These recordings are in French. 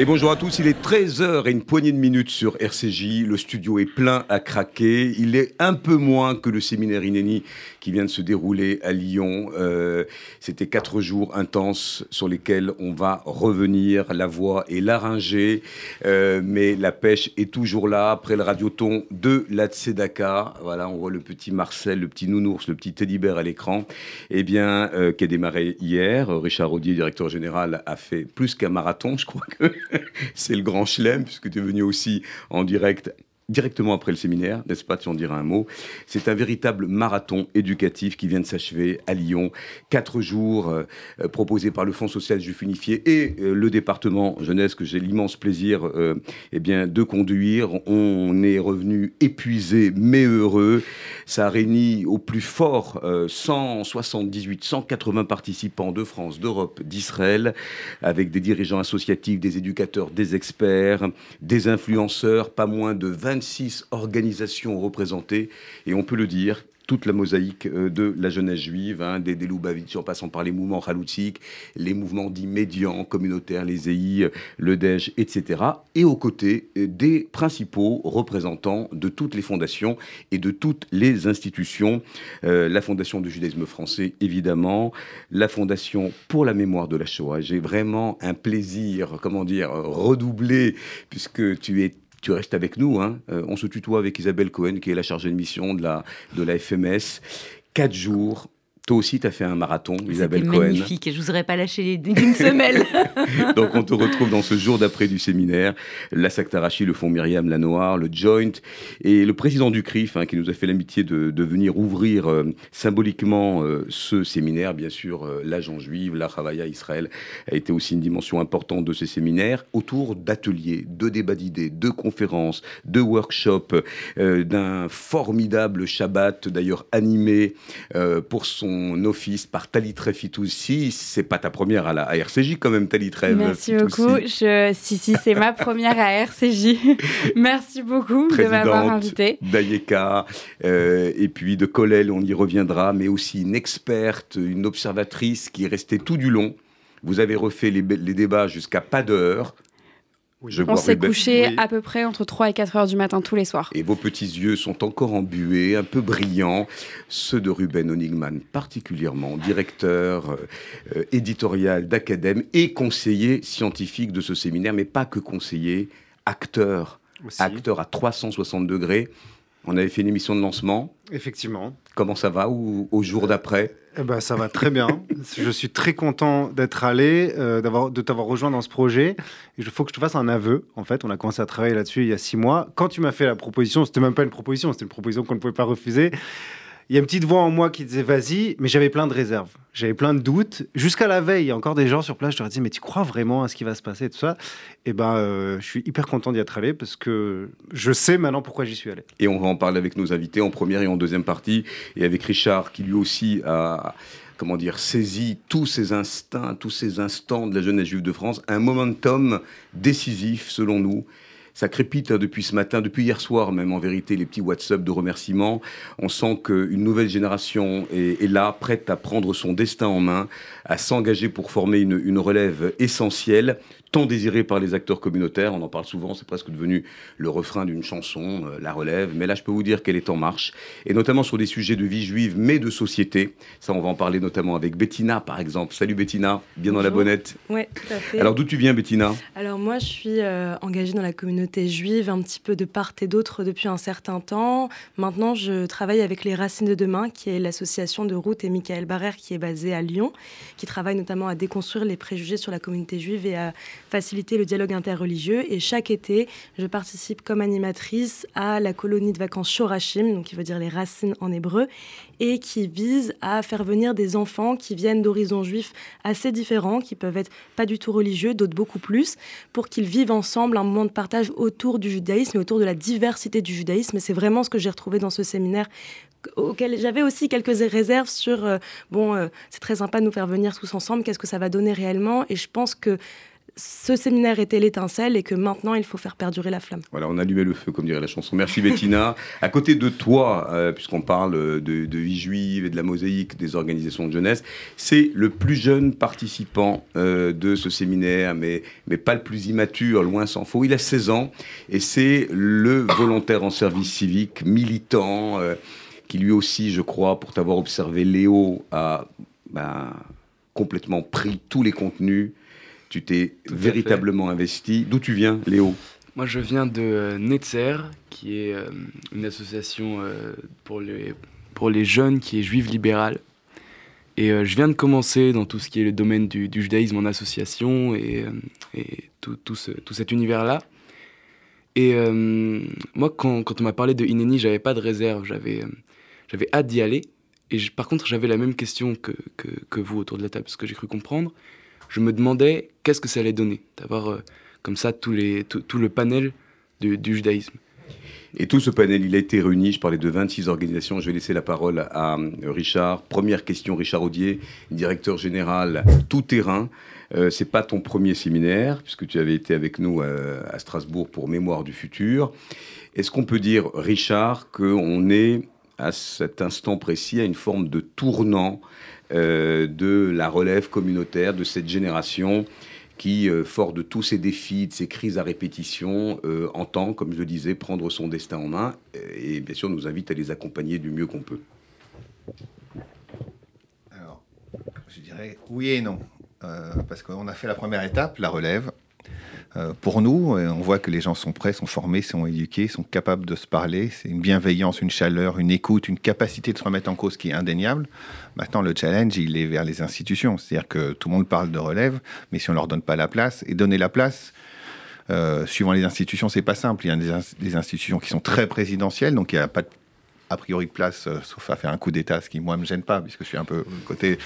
Et bonjour à tous, il est 13h et une poignée de minutes sur RCJ. Le studio est plein à craquer. Il est un peu moins que le séminaire Inéni qui vient de se dérouler à Lyon. Euh, C'était quatre jours intenses sur lesquels on va revenir. La voix est laryngée, euh, mais la pêche est toujours là. Après le radioton de la Tzedaka, voilà, on voit le petit Marcel, le petit nounours, le petit teddy bear à l'écran, eh bien, euh, qui a démarré hier. Richard Rodier, directeur général, a fait plus qu'un marathon, je crois que c'est le grand chelem, puisque tu es venu aussi en direct directement après le séminaire, n'est-ce pas, tu en diras un mot. C'est un véritable marathon éducatif qui vient de s'achever à Lyon. Quatre jours euh, euh, proposés par le Fonds social juif unifié et euh, le département jeunesse que j'ai l'immense plaisir euh, eh bien, de conduire. On est revenu épuisé mais heureux. Ça a réuni au plus fort euh, 178, 180 participants de France, d'Europe, d'Israël, avec des dirigeants associatifs, des éducateurs, des experts, des influenceurs, pas moins de 26 organisations représentées. Et on peut le dire, toute la mosaïque euh, de la jeunesse juive, hein, des, des en passant par les mouvements haloutiques, les mouvements dits médians, communautaires, les EI, le DEJ, etc. Et aux côtés euh, des principaux représentants de toutes les fondations et de toutes les institutions. Euh, la Fondation du judaïsme français, évidemment, la Fondation pour la mémoire de la Shoah. J'ai vraiment un plaisir, comment dire, redoublé, puisque tu es tu restes avec nous. Hein. Euh, on se tutoie avec Isabelle Cohen, qui est la chargée de mission de la, de la FMS. Quatre jours. Toi aussi, tu as fait un marathon, Isabelle Cohen. magnifique et je voudrais pas lâcher les- d'une semelle. Donc, on te retrouve dans ce jour d'après du séminaire. La Tarachi, le Fonds Myriam Lanoir, le Joint et le président du CRIF, hein, qui nous a fait l'amitié de, de venir ouvrir euh, symboliquement euh, ce séminaire. Bien sûr, euh, l'agent juive, la Havaya Israël a été aussi une dimension importante de ces séminaires autour d'ateliers, de débats d'idées, de conférences, de workshops, d'un formidable Shabbat, d'ailleurs animé pour son office par Talit Fitoussi. C'est pas ta première à la à RCJ quand même, Talit Merci Fitoussi. beaucoup. Je... Si, si, c'est ma première à RCJ. Merci beaucoup de m'avoir invité. d'Ayeka, euh, et puis de Colel, on y reviendra, mais aussi une experte, une observatrice qui est restée tout du long. Vous avez refait les, les débats jusqu'à pas d'heure. Je On s'est couché oui. à peu près entre 3 et 4 heures du matin tous les soirs. Et vos petits yeux sont encore embués, un peu brillants, ceux de Ruben Honigman particulièrement, directeur euh, euh, éditorial d'Acadème et conseiller scientifique de ce séminaire, mais pas que conseiller, acteur, Aussi. acteur à 360 degrés. On avait fait une émission de lancement. Effectivement. Comment ça va ou au jour d'après Eh ben, ça va très bien. je suis très content d'être allé, euh, de t'avoir rejoint dans ce projet. Il faut que je te fasse un aveu. En fait, on a commencé à travailler là-dessus il y a six mois. Quand tu m'as fait la proposition, c'était même pas une proposition, c'était une proposition qu'on ne pouvait pas refuser. Il y a une petite voix en moi qui disait vas-y, mais j'avais plein de réserves. J'avais plein de doutes. Jusqu'à la veille, il y a encore des gens sur place, je leur disais, mais tu crois vraiment à ce qui va se passer et tout ça? Et ben, euh, je suis hyper content d'y être allé parce que je sais maintenant pourquoi j'y suis allé. Et on va en parler avec nos invités en première et en deuxième partie, et avec Richard qui lui aussi a comment dire, saisi tous ces instincts, tous ces instants de la jeunesse juive de France, un momentum décisif selon nous. Ça crépite hein, depuis ce matin, depuis hier soir même en vérité, les petits WhatsApp de remerciements. On sent qu'une nouvelle génération est, là, prête à prendre son destin en main, à s'engager pour former une relève essentielle, tant désirée par les acteurs communautaires. On en parle souvent, c'est presque devenu le refrain d'une chanson, euh, la relève. Mais là, je peux vous dire qu'elle est en marche, et notamment sur des sujets de vie juive, mais de société. Ça, on va en parler notamment avec Bettina, par exemple. Salut Bettina, bien dans la bonnette. Oui, tout à fait. Alors d'où tu viens, Bettina? Alors moi, je suis euh, engagée dans la communauté juive un petit peu de part et d'autre depuis un certain temps. Maintenant, je travaille avec les Racines de Demain, qui est l'association de Ruth et Michael Barrère qui est basée à Lyon, qui travaille notamment à déconstruire les préjugés sur la communauté juive et à faciliter le dialogue interreligieux. Et chaque été, je participe comme animatrice à la colonie de vacances Shorashim, donc qui veut dire les racines en hébreu, et qui vise à faire venir des enfants qui viennent d'horizons juifs assez différents, qui peuvent être pas du tout religieux, d'autres beaucoup plus, pour qu'ils vivent ensemble un moment de partage autour du judaïsme et autour de la diversité du judaïsme. Et c'est vraiment ce que j'ai retrouvé dans ce séminaire auquel j'avais aussi quelques réserves sur euh, bon euh, c'est très sympa de nous faire venir tous ensemble qu'est-ce que ça va donner réellement et je pense que ce séminaire était l'étincelle et que maintenant il faut faire perdurer la flamme. Voilà, on allumait le feu, comme dirait la chanson. Merci Bettina. à côté de toi, euh, puisqu'on parle de, de, vie juive et de la mosaïque des organisations de jeunesse, c'est le plus jeune participant euh, de ce séminaire, mais, mais pas le plus immature, loin s'en faut. Il a 16 ans et c'est le volontaire en service civique, militant, euh, qui lui aussi, je crois, pour t'avoir observé, Léo, a ben, complètement pris tous les contenus tu t'es véritablement investi. D'où tu viens, Léo? Moi, je viens de euh, Netzer, qui est euh, une association euh, pour, les, pour les jeunes qui est juive libérale. Et je viens de commencer dans tout ce qui est le domaine du, judaïsme en association et, et tout, tout, ce, tout, cet univers-là. Et moi, quand, quand, on m'a parlé de Ineni, j'avais pas de réserve, j'avais j'avais hâte d'y aller. Et par contre, j'avais la même question que, que, que, vous autour de la table, ce que j'ai cru comprendre je me demandais qu'est-ce que ça allait donner d'avoir euh, comme ça tout, le panel du, judaïsme. Et tout ce panel, il a été réuni, je parlais de 26 organisations, je vais laisser la parole à euh, Richard. Première question, Richard Audier, directeur général tout terrain. Euh, c'est pas ton premier séminaire, puisque tu avais été avec nous euh, à Strasbourg pour Mémoire du futur. Est-ce qu'on peut dire, Richard, qu'on est à cet instant précis à une forme de tournant de la relève communautaire de cette génération qui, euh, fort de tous ces défis, de ces crises à répétition, euh, entend, comme je le disais, prendre son destin en main et bien sûr nous invite à les accompagner du mieux qu'on peut. Alors, je dirais oui et non. parce qu'on a fait la première étape, la relève, euh, pour nous. on voit que les gens sont prêts, sont formés, sont éduqués, sont capables de se parler. C'est une bienveillance, une chaleur, une écoute, une capacité de se remettre en cause qui est indéniable. Maintenant, le challenge, il est vers les institutions. C'est-à-dire que tout le monde parle de relève, mais si on leur donne pas la place, et donner la place, euh, suivant les institutions, c'est pas simple. Il y a des, des, institutions qui sont très présidentielles, donc il n'y a pas de a priori de place, euh, sauf à faire un coup d'État, ce qui, moi, me gêne pas, puisque je suis un peu côté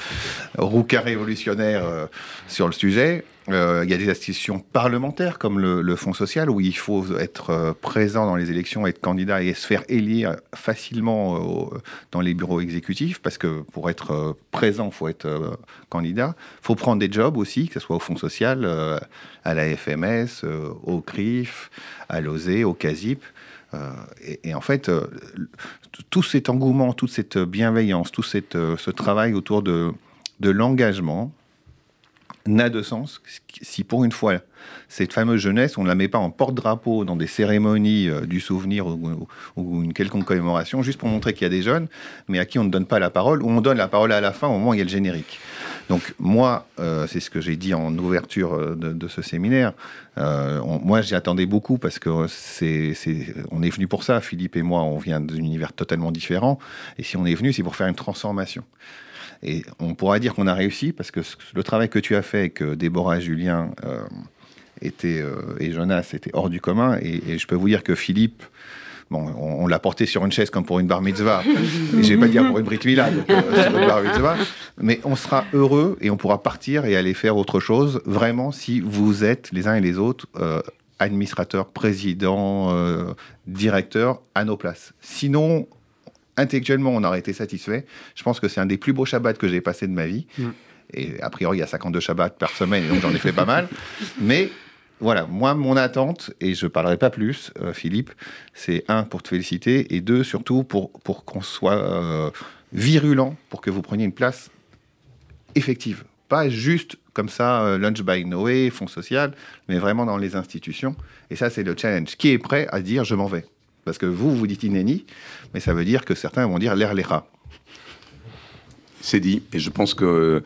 rouquin révolutionnaire euh, sur le sujet. Euh, il y a des institutions parlementaires comme le, Fonds social où il faut être présent dans les élections, être candidat et se faire élire facilement dans les bureaux exécutifs parce que pour être présent, il faut être candidat. Il faut prendre des jobs aussi, que ce soit au Fonds social, à la FMS, au CRIF, à l'OSE, au CASIP. Euh, et, en fait, euh, tout cet engouement, toute cette bienveillance, tout euh, ce travail autour de, de l'engagement n'a de sens si pour une fois cette fameuse jeunesse, on ne la met pas en porte-drapeau dans des cérémonies du souvenir ou, une quelconque commémoration, juste pour montrer qu'il y a des jeunes, mais à qui on ne donne pas la parole, ou on donne la parole à la fin au moment où il y a le générique. Donc moi, euh, c'est ce que j'ai dit en ouverture euh, de, ce séminaire. Euh, moi, j'y attendais beaucoup parce que c'est, on est venu pour ça. Philippe et moi, on vient d'un univers totalement différent. Et si on est venu, c'est pour faire une transformation. Et on pourra dire qu'on a réussi parce que le travail que tu as fait avec Déborah et Julien était, et Jonas était hors du commun. Et, et, je peux vous dire que Philippe Bon, on, l'a porté sur une chaise comme pour une bar mitzvah. et je vais pas dire pour une brit mila, euh, sur une bar mitzvah. Mais on sera heureux et on pourra partir et aller faire autre chose, vraiment, si vous êtes les uns et les autres euh, administrateurs, présidents, euh, directeurs à nos places. Sinon, intellectuellement, on aurait été satisfait. Je pense que c'est un des plus beaux Shabbats que j'ai passé de ma vie. Mm. Et a priori, il y a 52 Shabbats par semaine, donc j'en ai fait pas mal. Mais voilà, moi, mon attente, et je ne parlerai pas plus, euh, Philippe, c'est un, pour te féliciter, et deux, surtout, pour, qu'on soit euh, virulent, pour que vous preniez une place effective. Pas juste comme ça, euh, Lunch by Noé, Fonds social, mais vraiment dans les institutions. Et ça, c'est le challenge. Qui est prêt à dire je m'en vais? Parce que vous, vous dites inéni, mais ça veut dire que certains vont dire l'air les rats c'est dit. Et je pense que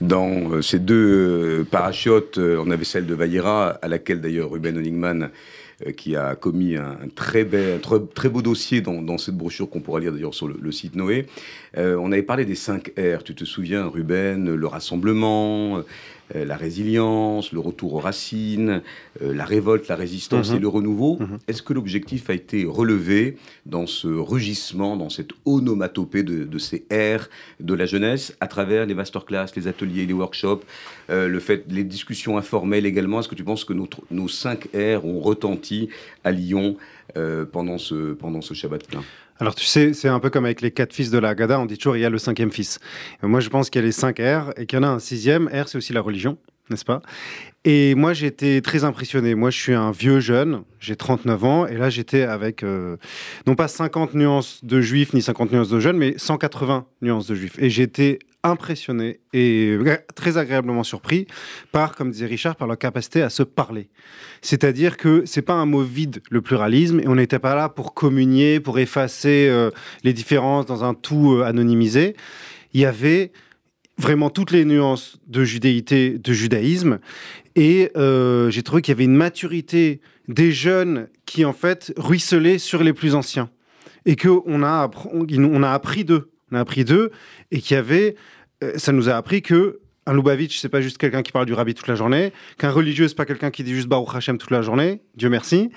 dans euh, ces deux euh, parachutes, euh, on avait celle de Valera, à laquelle d'ailleurs Ruben Honigman qui a commis un, très, beau dossier dans, cette brochure qu'on pourra lire d'ailleurs sur le, site Noé. on avait parlé des 5 R, tu te souviens, Ruben, le rassemblement, euh, la résilience, le retour aux racines, euh, la révolte, la résistance Mhm. et le renouveau. Mhm. Est-ce que l'objectif a été relevé dans ce rugissement, dans cette onomatopée de, de ces airs de la jeunesse, à travers les masterclass, les ateliers, les workshops, euh, le fait, les discussions informelles également? Est-ce que tu penses que notre- nos cinq airs ont retenti à Lyon pendant, ce, pendant ce Shabbat plein Alors tu sais, c'est un peu comme avec les quatre fils de la Haggadah, on dit toujours il y a le cinquième fils. Et moi je pense qu'il y a les cinq R et qu'il y en a un sixième. R c'est aussi la religion, n'est-ce pas? Et moi j'étais très impressionné. Moi je suis un vieux jeune, j'ai 39 ans et là j'étais avec euh, non pas 50 nuances de juifs ni 50 nuances de jeunes, mais 180 nuances de juifs. Et j'étais impressionné et très agréablement surpris par, comme disait Richard, par leur capacité à se parler. C'est-à-dire que c'est pas un mot vide, le pluralisme, et on n'était pas là pour communier, pour effacer euh, les différences dans un tout euh, anonymisé. Il y avait vraiment toutes les nuances de judéité, de judaïsme, et euh, j'ai trouvé qu'il y avait une maturité des jeunes qui en fait ruisselaient sur les plus anciens, et que on a, appr- on, on a appris d'eux, on a appris d'eux, et qu'il y avait, euh, ça nous a appris que un Lubavitch, c'est pas juste quelqu'un qui parle du rabbi toute la journée. Qu'un religieux, c'est pas quelqu'un qui dit juste Baruch Hashem toute la journée. Dieu merci.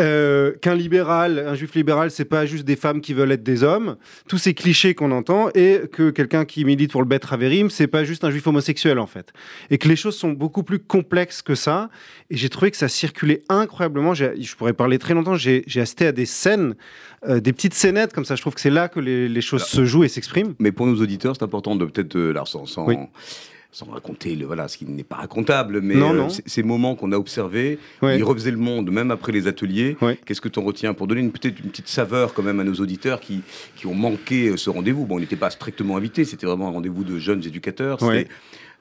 Euh, Qu'un libéral, un juif libéral, c'est pas juste des femmes qui veulent être des hommes. Tous ces clichés qu'on entend. Et que quelqu'un qui milite pour le Bet Haverim, c'est pas juste un juif homosexuel, en fait. Et que les choses sont beaucoup plus complexes que ça. Et j'ai trouvé que ça circulait incroyablement. Je pourrais parler très longtemps. J'ai assisté à des scènes, euh, des petites scénettes comme ça. Je trouve que c'est là que les, les choses se jouent et s'expriment. Mais pour nos auditeurs, c'est important de peut-être, euh, sans, sans, Oui. Sans raconter le, voilà, ce qui n'est pas racontable, mais Non, euh, non. ces moments qu'on a observés, Ouais. ils refaisaient le monde, même après les ateliers. Ouais. Qu'est-ce que tu en retiens Pour donner une- peut-être une petite saveur quand même à nos auditeurs qui, qui ont manqué euh, ce rendez-vous? Bon, on n'était pas strictement invités, c'était vraiment un rendez-vous de jeunes éducateurs. Ouais.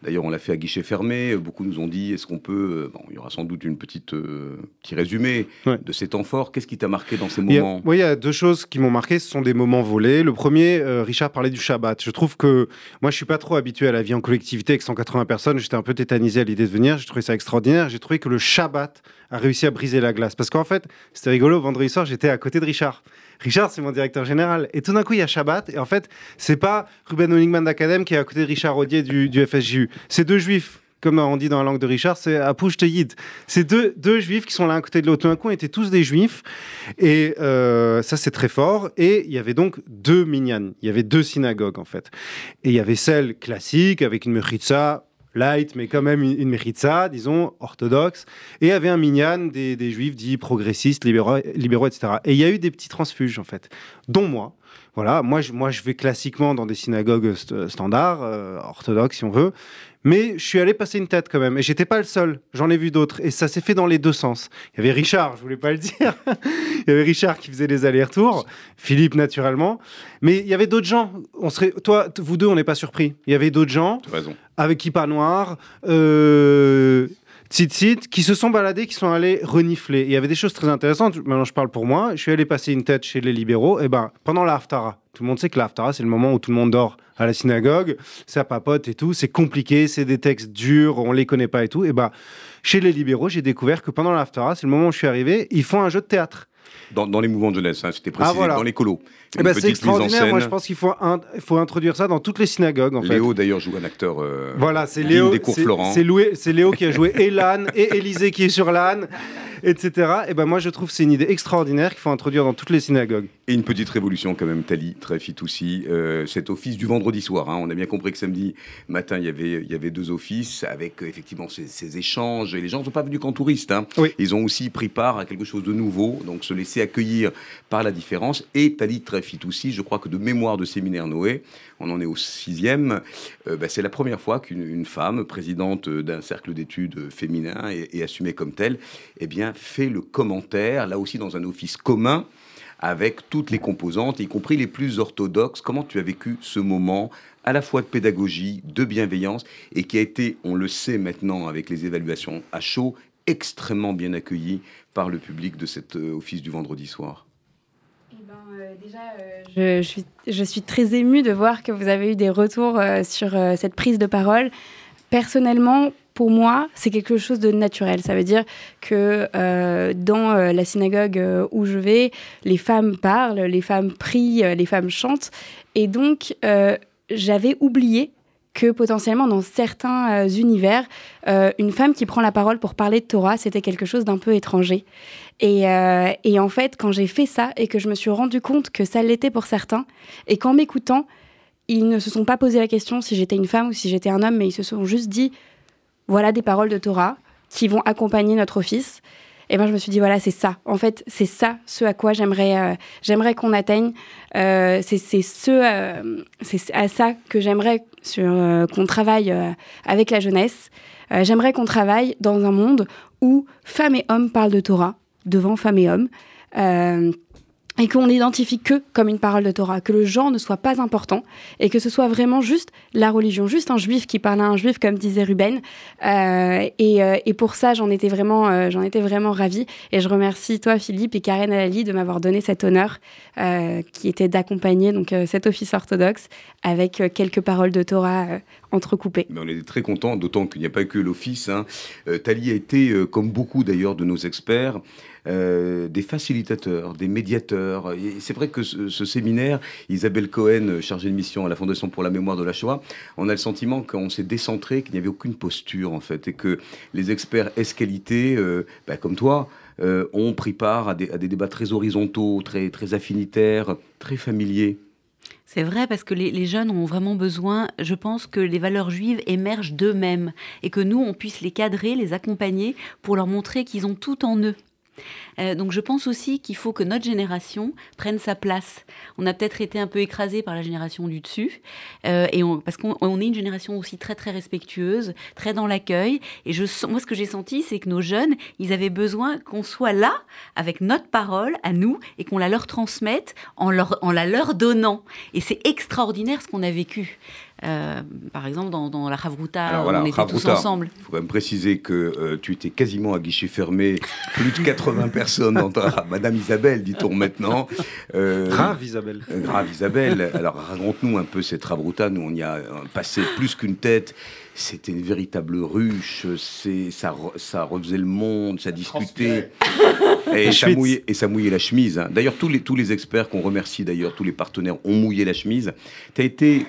D'ailleurs, on l'a fait à guichet fermé. Beaucoup nous ont dit est-ce qu'on peut. euh, Bon, il y aura sans doute une petite euh, petit résumé Ouais. de ces temps forts. Qu'est-ce qui t'a marqué dans ces Il a- moments? oui, il y a deux choses qui m'ont marqué. Ce sont des moments volés. Le premier, euh, Richard parlait du Shabbat. Je trouve que moi, je suis pas trop habitué à la vie en collectivité avec 180 personnes. J'étais un peu tétanisé à l'idée de venir. J'ai trouvé ça extraordinaire. J'ai trouvé que le Shabbat a réussi à briser la glace. Parce qu'en fait, c'était rigolo. Vendredi soir, j'étais à côté de Richard. Richard, c'est mon directeur général. Et tout d'un coup, il y a Shabbat. Et en fait, c'est pas Ruben Honigman d'Academ qui est à côté de Richard Rodier du, FSJU. C'est deux juifs. Comme on dit dans la langue de Richard, c'est Apouche Yid. C'est deux, deux juifs qui sont l'un à côté de l'autre. Tout d'un coup, était tous des juifs. Et euh, ça, c'est très fort. Et il y avait donc deux minyanes. Il y avait deux synagogues, en fait. Et il y avait celle classique, avec une mechitza light, mais quand même une, mechitza, disons, orthodoxe. Et avait un minyan des, juifs dits progressistes, libéraux, etc. Et il y a eu des petits transfuges, en fait, dont moi. Voilà, moi je, vais classiquement dans des synagogues st- standards, euh, orthodoxes, si on veut. Mais je suis allé passer une tête quand même. Et j'étais pas le seul. J'en ai vu d'autres. Et ça s'est fait dans les deux sens. Il y avait Richard, je voulais pas le dire. il y avait Richard qui faisait les allers-retours. Philippe, naturellement. Mais il y avait d'autres gens. On serait, toi, vous deux, on n'est pas surpris. Il y avait d'autres gens Tu as raison. avec kippa noir, euh, qui se sont baladés, qui sont allés renifler. Il y avait des choses très intéressantes. Maintenant, je parle pour moi. Je suis allé passer une tête chez les libéraux. Et ben, pendant la haftara, tout le monde sait que la haftara, c'est le moment où tout le monde dort à la synagogue, ça papote et tout. C'est compliqué, c'est des textes durs, on les connaît pas et tout. Et ben, chez les libéraux, j'ai découvert que pendant la haftara, c'est le moment où je suis arrivé, ils font un jeu de théâtre. Dans, dans les mouvements de jeunesse, hein, c'était précisé, Ah, voilà. dans les colos. Eh ben, c'est extraordinaire. Moi, je pense qu'il faut, introduire ça dans toutes les synagogues, en. Léo, d'ailleurs, joue un acteur. euh, Voilà, c'est Léo. des cours Florent. C'est Léo qui a joué et l'âne et Élisée qui est sur l'âne, etc. Et ben moi je trouve que c'est une idée extraordinaire qu'il faut introduire dans toutes les synagogues. Et une petite révolution quand même, Tali, très fit aussi, euh, cet office du vendredi soir. hein. On a bien compris que samedi matin, il y avait, il y avait deux offices avec euh, effectivement ces, ces échanges. Et les gens ne sont pas venus qu'en touristes. hein. Oui. Ils ont aussi pris part à quelque chose de nouveau, donc se laisser accueillir par la différence. Et Tali, très fit aussi, je crois que de mémoire de séminaire Noé, on en est au sixième, euh, bah, c'est la première fois qu'une une femme, présidente d'un cercle d'études féminin et, et assumée comme telle, eh bien, fait le commentaire, là aussi dans un office commun, avec toutes les composantes, y compris les plus orthodoxes. Comment tu as vécu ce moment à la fois de pédagogie, de bienveillance, et qui a été, on le sait maintenant avec les évaluations à chaud, extrêmement bien accueilli par le public de cet euh, office du vendredi soir? Eh ben, euh, déjà, euh, je, je suis, très émue de voir que vous avez eu des retours sur cette prise de parole. Personnellement, pour moi, c'est quelque chose de naturel. Ça veut dire que euh, dans euh, la synagogue euh, où je vais, les femmes parlent, les femmes prient, les femmes chantent. Et donc, j'avais oublié que potentiellement dans certains univers, une femme qui prend la parole pour parler de Torah, c'était quelque chose d'un peu étranger. Et, et, en fait, quand j'ai fait ça et que je me suis rendu compte que ça l'était pour certains, et qu'en m'écoutant, ils ne se sont pas posé la question si j'étais une femme ou si j'étais un homme, mais ils se sont juste dit voilà des paroles de Torah qui vont accompagner notre office. Et ben je me suis dit voilà c'est ça. En fait c'est ça ce à quoi j'aimerais euh, j'aimerais qu'on atteigne. Euh, c'est ce euh, c'est à ça que j'aimerais qu'on travaille avec la jeunesse. j'aimerais qu'on travaille dans un monde où femmes et hommes parlent de Torah devant femmes et hommes et qu'on n'identifie que comme une parole de Torah, que le genre ne soit pas important et que ce soit vraiment juste la religion, juste un juif qui parle à un juif, comme disait Ruben. Euh, et, euh, et, pour ça, j'en étais vraiment, euh, étais vraiment ravie. Et je remercie toi, Philippe, et Karen Alali de m'avoir donné cet honneur, qui était d'accompagner donc cet office orthodoxe avec quelques paroles de Torah entrecoupées. Mais on est très content, d'autant qu'il n'y a pas que l'office. Hein. A été, comme beaucoup d'ailleurs de nos experts, euh, des facilitateurs, des médiateurs. C'est vrai que ce, séminaire, Isabelle Cohen, chargée de mission à la Fondation pour la mémoire de la Shoah, on a le sentiment qu'on s'est décentré, qu'il n'y avait aucune posture en fait, et que les experts esqualités, euh, bah, comme toi, euh, ont pris part à des, débats très horizontaux, très, affinitaires, très familiers. C'est vrai parce que les, jeunes ont vraiment besoin, je pense, que les valeurs juives émergent d'eux-mêmes et que nous, on puisse les cadrer, les accompagner pour leur montrer qu'ils ont tout en eux. Euh, donc je pense aussi qu'il faut que notre génération prenne sa place. On a peut-être été un peu écrasé par la génération du dessus, euh, et parce qu'on est une génération aussi très très respectueuse, très dans l'accueil. Et je, moi, ce que j'ai senti, c'est que nos jeunes, ils avaient besoin qu'on soit là avec notre parole à nous et qu'on la leur transmette en la leur donnant. Et c'est extraordinaire ce qu'on a vécu. Euh, par exemple, dans, la Havruta, on était tous ensemble. Il faut quand même préciser que euh, tu étais quasiment à guichet fermé, plus de 80 personnes dans ta... Madame Isabelle, dit-on maintenant. Euh, grave Isabelle. grave Isabelle. Alors raconte-nous un peu cette Havruta. Nous, on y a passé plus qu'une tête. C'était une véritable ruche, ça, ça refaisait le monde, ça discutait. Et ça, mouillait, et ça mouillait la chemise. Hein. D'ailleurs, tous les, tous les experts qu'on remercie, d'ailleurs, tous les partenaires ont mouillé la chemise. Tu as été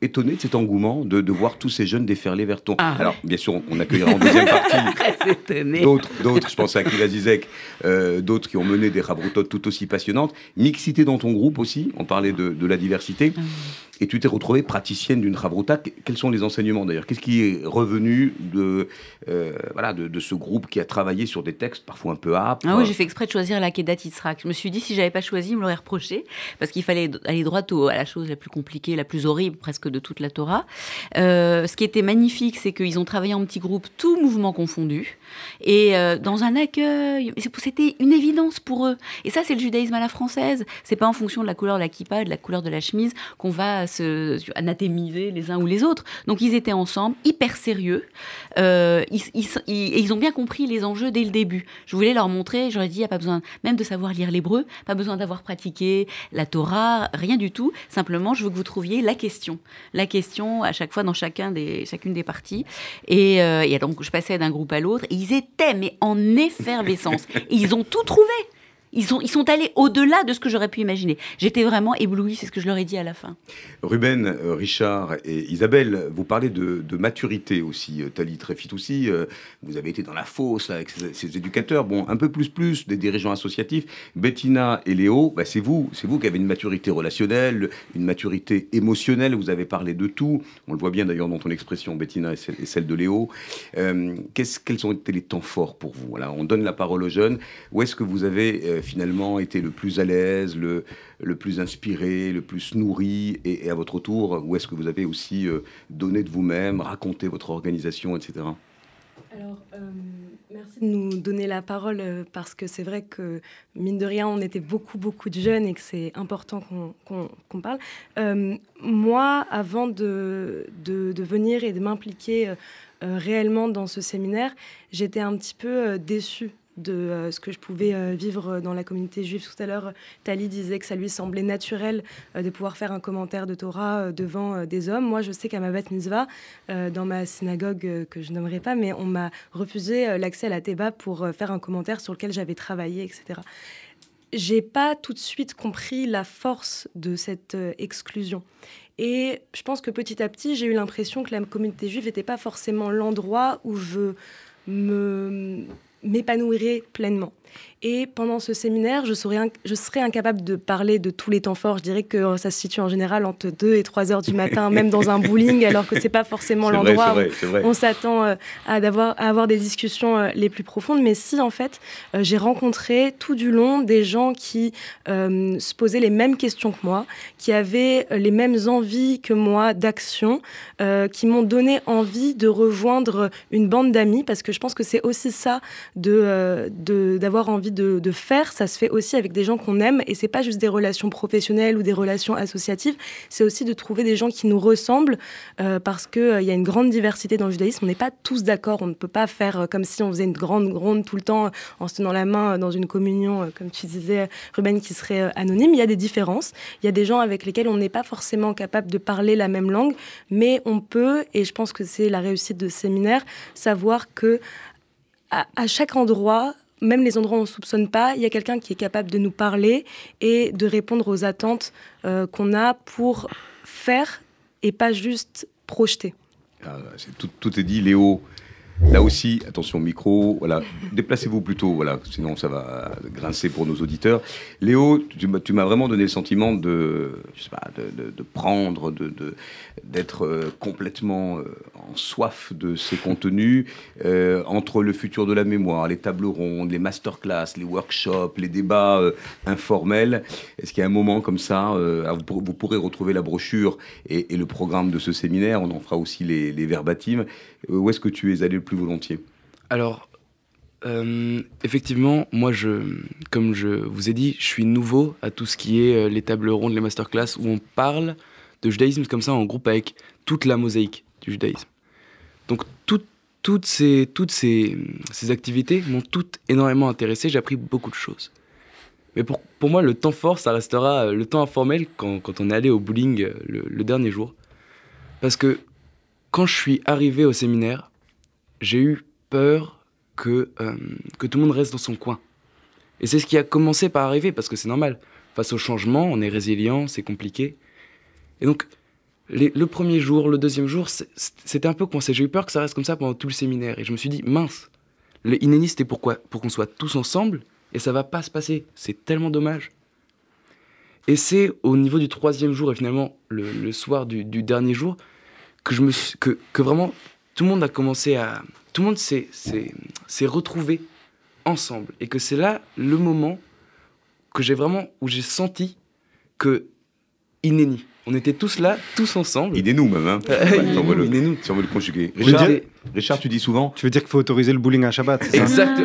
étonné de cet engouement de, de, voir tous ces jeunes déferler vers ton. Ah Alors, bien sûr, on accueillera en deuxième partie d'autres, d'autres, je pense à Akila Zizek, euh, d'autres qui ont mené des rabroutotes tout aussi passionnantes. Mixité dans ton groupe aussi, on parlait de, de la diversité. Ah et tu t'es retrouvée praticienne d'une Ravruta. Quels sont les enseignements d'ailleurs? Qu'est-ce qui est revenu de, euh, voilà, de, ce groupe qui a travaillé sur des textes parfois un peu âpres Ah oui, j'ai fait exprès de choisir la Kedat Yitzhak. Je me suis dit, si j'avais pas choisi, il me l'aurait reproché, parce qu'il fallait aller droit à la chose la plus compliquée, la plus horrible presque de toute la Torah. Euh, ce qui était magnifique, c'est qu'ils ont travaillé en petits groupes, tout mouvement confondu, et euh, dans un accueil. C'était une évidence pour eux. Et ça, c'est le judaïsme à la française. C'est pas en fonction de la couleur de la kippa, de la couleur de la chemise, qu'on va se anathémiser les uns ou les autres. Donc ils étaient ensemble, hyper sérieux, euh, ils, et ils ont bien compris les enjeux dès le début. Je voulais leur montrer, j'aurais dit, il n'y a pas besoin même de savoir lire l'hébreu, pas besoin d'avoir pratiqué la Torah, rien du tout. Simplement, je veux que vous trouviez la question. La question à chaque fois dans chacun des, chacune des parties. Et, euh, et donc je passais d'un groupe à l'autre, et ils étaient mais en effervescence. et ils ont tout trouvé. Ils sont, ils sont allés au-delà de ce que j'aurais pu imaginer. J'étais vraiment éblouie, c'est ce que je leur ai dit à la fin. Ruben, euh, Richard et Isabelle, vous parlez de, maturité aussi. Euh, Tali Tréfit aussi, euh, vous avez été dans la fosse avec ces, éducateurs. Bon, un peu plus plus des dirigeants associatifs. Bettina et Léo, bah, c'est vous, c'est vous qui avez une maturité relationnelle, une maturité émotionnelle. Vous avez parlé de tout. On le voit bien d'ailleurs dans ton expression, Bettina et celle, de Léo. quels ont été les temps forts pour vous? On donne la parole aux jeunes. Où est-ce que vous avez finalement été le plus à l'aise, le, le plus inspiré, le plus nourri et, à votre tour, où est-ce que vous avez aussi euh, donné de vous-même, raconté votre organisation, etc. Alors, euh, merci de nous donner la parole euh, parce que c'est vrai que, mine de rien, on était beaucoup, beaucoup de jeunes et que c'est important qu'on parle. moi, avant de, de, de, venir et de m'impliquer réellement dans ce séminaire, j'étais un petit peu déçue de euh, ce que je pouvais euh, vivre dans la communauté juive. Tout à l'heure, Tali disait que ça lui semblait naturel euh, de pouvoir faire un commentaire de Torah devant des hommes. Moi, je sais qu'à ma bat mitzvah, dans ma synagogue que je nommerai pas, mais on m'a refusé l'accès à la Théba pour faire un commentaire sur lequel j'avais travaillé, etc. J'ai pas tout de suite compris la force de cette exclusion. Et je pense que petit à petit, j'ai eu l'impression que la communauté juive n'était pas forcément l'endroit où je me m'épanouirais pleinement. Et pendant ce séminaire, je serais, je serais incapable de parler de tous les temps forts. Je dirais que euh, ça se situe en général entre 2 et 3 heures du matin, même dans un bowling, alors que c'est pas forcément l'endroit où on s'attend euh, à, à, avoir des discussions euh, les plus profondes. Mais si, en fait, j'ai rencontré tout du long des gens qui se posaient les mêmes questions que moi, qui avaient les mêmes envies que moi d'action, qui m'ont donné envie de rejoindre une bande d'amis, parce que je pense que c'est aussi ça d'avoir de, d'avoir envie de, faire, ça se fait aussi avec des gens qu'on aime. Et c'est pas juste des relations professionnelles ou des relations associatives, c'est aussi de trouver des gens qui nous ressemblent euh, parce qu'il euh, y a une grande diversité dans le judaïsme. On n'est pas tous d'accord, on ne peut pas faire euh, comme si on faisait une grande ronde tout le temps en se tenant la main dans une communion, comme tu disais, Ruben, qui serait anonyme. Il y a des différences, il y a des gens avec lesquels on n'est pas forcément capable de parler la même langue, mais on peut, et je pense que c'est la réussite de séminaire, savoir que à chaque endroit, même les endroits où on ne soupçonne pas, il y a quelqu'un qui est capable de nous parler et de répondre aux attentes euh, qu'on a pour faire et pas juste projeter. Ah, tout, tout, est dit, Léo. Là aussi, attention micro, voilà, déplacez-vous plutôt, voilà, sinon ça va grincer pour nos auditeurs. Léo, tu, m'as vraiment donné le sentiment de, je sais pas, de, de, prendre, de, d'être euh, complètement euh, en soif de ces contenus euh, entre le futur de la mémoire, les tables rondes, les masterclass, les workshops, les débats informels. Est-ce qu'il y a un moment comme ça, vous, pourrez retrouver la brochure et, le programme de ce séminaire, on en fera aussi les, les verbatims. Où est-ce que tu es allé plus volontiers? Alors, euh, effectivement, moi, je, comme je vous ai dit, je suis nouveau à tout ce qui est euh, les tables rondes, les masterclass, où on parle de judaïsme comme ça en groupe avec toute la mosaïque du judaïsme. Donc, toutes, ces, toutes ces, ces activités m'ont toutes énormément intéressé, j'ai appris beaucoup de choses. Mais pour, pour, moi, le temps fort, ça restera euh, le temps informel quand, quand on est allé au bowling le, le dernier jour. Parce que quand je suis arrivé au séminaire, j'ai eu peur que, euh, que tout le monde reste dans son coin. Et c'est ce qui a commencé par arriver, parce que c'est normal. Face au changement, on est résilient, c'est compliqué. Et donc, le premier jour, le deuxième jour, c'était un peu coincé. J'ai eu peur que ça reste comme ça pendant tout le séminaire. Et je me suis dit, mince, le inéni, c'était pourquoi? Pour qu'on soit tous ensemble, et ça va pas se passer. C'est tellement dommage. Et c'est au niveau du troisième jour, et finalement le, soir du, dernier jour, que, je me que, que vraiment tout le monde a commencé à. Tout le monde s'est retrouvé ensemble. Et que c'est là le moment que j'ai vraiment. où j'ai senti que Inéni. On était tous là, tous ensemble. Il est nous même, hein. le, nous. si on veut le conjuguer. Richard, Richard, tu dis souvent. Tu veux dire qu'il faut autoriser le bowling à Shabbat, c'est Exact.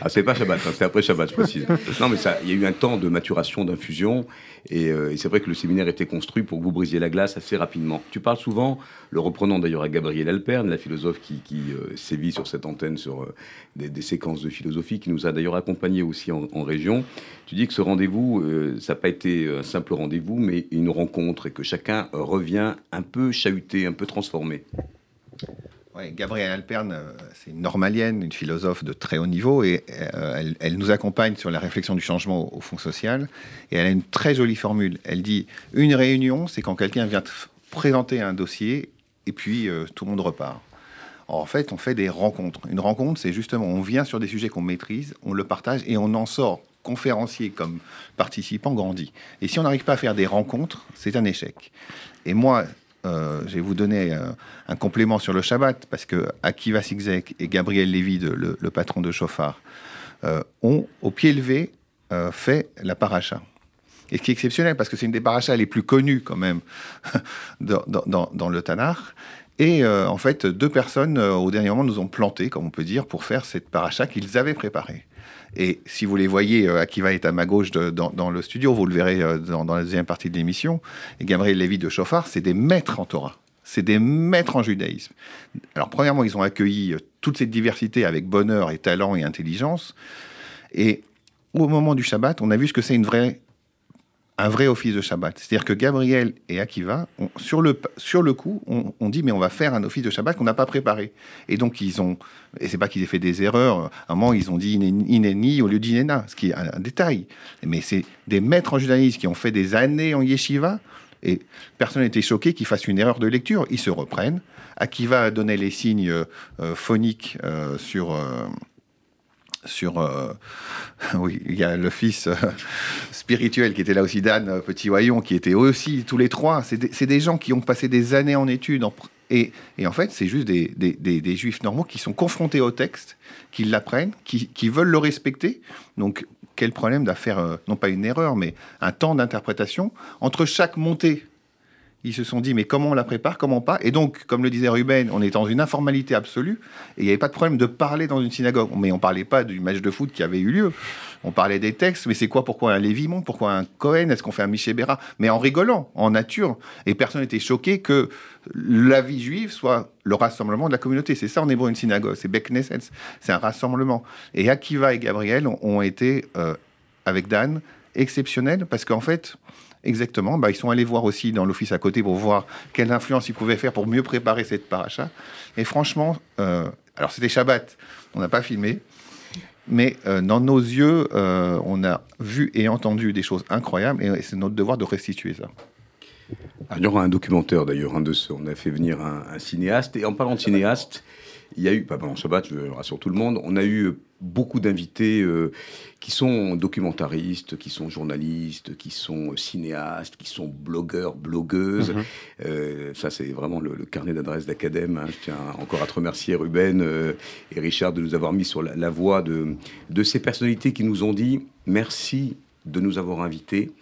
ah, c'est pas Shabbat, hein, c'était après Shabbat, je précise. non, mais ça, il y a eu un temps de maturation, d'infusion, euh, et, c'est vrai que le séminaire était construit pour que vous brisiez la glace assez rapidement. Tu parles souvent, le reprenant d'ailleurs à Gabriel Alperne, la philosophe qui, euh, sévit sur cette antenne sur euh, des, séquences de philosophie, qui nous a d'ailleurs accompagnés aussi en, région. Tu dis que ce rendez-vous, ça n'a pas été un simple rendez-vous, mais une rencontre, et que chacun revient un peu chahuté, un peu transformé. Gabrielle Alperne, euh, c'est une normalienne, une philosophe de très haut niveau, et euh, elle, nous accompagne sur la réflexion du changement au, Fonds social. Et elle a une très jolie formule. Elle dit une réunion, c'est quand quelqu'un vient présenter un dossier, et puis euh, tout le monde repart. en fait, on fait des rencontres. Une rencontre, c'est justement, on vient sur des sujets qu'on maîtrise, on le partage, et on en sort conférencier comme participant grandi. Et si on n'arrive pas à faire des rencontres, c'est un échec. Et moi, euh, je vais vous donner euh, un, complément sur le Shabbat, parce que Akiva Sigzek et Gabriel Lévy, le, patron de Chauffard, euh, ont, au pied levé, fait la paracha. Et ce qui est exceptionnel, parce que c'est une des parachas les plus connues quand même dans, le Tanakh. Et en fait, deux personnes, au dernier moment, nous ont planté, comme on peut dire, pour faire cette paracha qu'ils avaient préparée. Et si vous les voyez, euh, Akiva est à ma gauche dans, le studio, vous le verrez euh, dans, la deuxième partie de l'émission. Et Gabriel Lévy de Chauffard, c'est des maîtres en Torah. C'est des maîtres en judaïsme. Alors, premièrement, ils ont accueilli euh, toute cette diversité avec bonheur et talent et intelligence. Et au moment du Shabbat, on a vu ce que c'est une vraie un vrai office de Shabbat. C'est-à-dire que Gabriel et Akiva, sur, le, sur le coup, on, dit mais on va faire un office de Shabbat qu'on n'a pas préparé. Et donc ils ont, et c'est pas qu'ils aient fait des erreurs, à un moment ils ont dit Ineni au lieu d'Inena, ce qui est un, détail. Mais c'est des maîtres en judaïsme qui ont fait des années en yeshiva Et personne n'était choqué qu'ils fassent une erreur de lecture. Ils se reprennent. Akiva donner les signes euh, phoniques euh, sur. Euh, sur oui, il y a le fils spirituel qui était là aussi, Dan Petit Voyon, qui était aussi tous les trois. C'est des, des, gens qui ont passé des années en études. et, et, en fait, c'est juste des, des, des, juifs normaux qui sont confrontés au texte, qui l'apprennent, qui, qui, veulent le respecter. Donc, quel problème d'affaire, non pas une erreur, mais un temps d'interprétation entre chaque montée ils se sont dit, mais comment on la prépare, comment pas? Et donc, comme le disait Ruben, on est dans une informalité absolue, et il n'y avait pas de problème de parler dans une synagogue. Mais on parlait pas du match de foot qui avait eu lieu. On parlait des textes, mais c'est quoi, pourquoi un Lévimon, pourquoi un Cohen, est-ce qu'on fait un Béra Mais en rigolant, en nature. Et personne n'était choqué que la vie juive soit le rassemblement de la communauté. C'est ça en hébreu une synagogue, c'est Beknesset, c'est un rassemblement. Et Akiva et Gabriel ont, été, euh, avec Dan, exceptionnels, parce qu'en fait, Exactement. Bah, ils sont allés voir aussi dans l'office à côté pour voir quelle influence ils pouvaient faire pour mieux préparer cette paracha. Et franchement, euh, alors c'était Shabbat, on n'a pas filmé, mais euh, dans nos yeux, euh, on a vu et entendu des choses incroyables et c'est notre devoir de restituer ça. Ah, il y aura un documentaire d'ailleurs, un de ceux. On a fait venir un, un, cinéaste. Et en parlant de cinéaste, il y a eu, pas pendant Shabbat, je rassure tout le monde, on a eu beaucoup d'invités euh, qui sont documentaristes, qui sont journalistes, qui sont cinéastes, qui sont blogueurs, blogueuses. Mhm. Euh, ça, c'est vraiment le, carnet d'adresse d'Acadème. Hein. Je tiens encore à te remercier, Ruben euh, et Richard, de nous avoir mis sur la, la voie de, de ces personnalités qui nous ont dit merci de nous avoir invités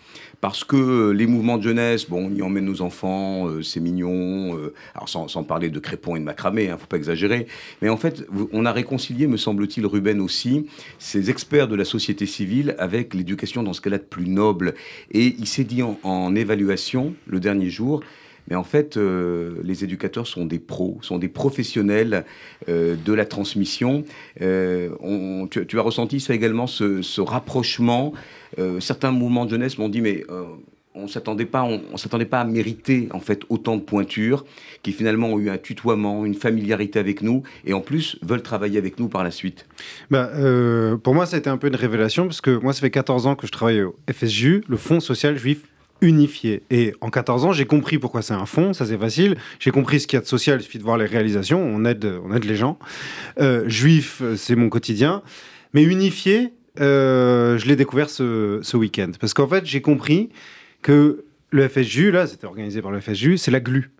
parce que les mouvements de jeunesse, bon, on y emmène nos enfants, euh, c'est mignon, euh, alors sans, parler de crépons et de macramé, il hein, ne faut pas exagérer, mais en fait, on a réconcilié, me semble-t-il, Ruben aussi, ces experts de la société civile avec l'éducation dans ce a de plus noble. Et il s'est dit en, évaluation, le dernier jour, mais en fait, euh, les éducateurs sont des pros, sont des professionnels de la transmission. On, tu, as ressenti ça également, ce, rapprochement? Euh, certains mouvements de jeunesse m'ont dit, mais euh, on s'attendait pas, on, s'attendait pas à mériter en fait autant de pointures, qui finalement ont eu un tutoiement, une familiarité avec nous, et en plus veulent travailler avec nous par la suite. Bah, euh, pour moi, ça a été un peu une révélation, parce que moi, ça fait 14 ans que je travaille au FSJU, le Fonds social juif unifié. Et en 14 ans, j'ai compris pourquoi c'est un fonds, ça c'est facile. J'ai compris ce qu'il y a de social, il suffit de voir les réalisations, on aide, on aide les gens. juif, c'est mon quotidien. Mais unifié, euh, je l'ai découvert ce, week-end. Parce qu'en fait, j'ai compris que le FSJU, là, c'était organisé par le FSJU, c'est la glu.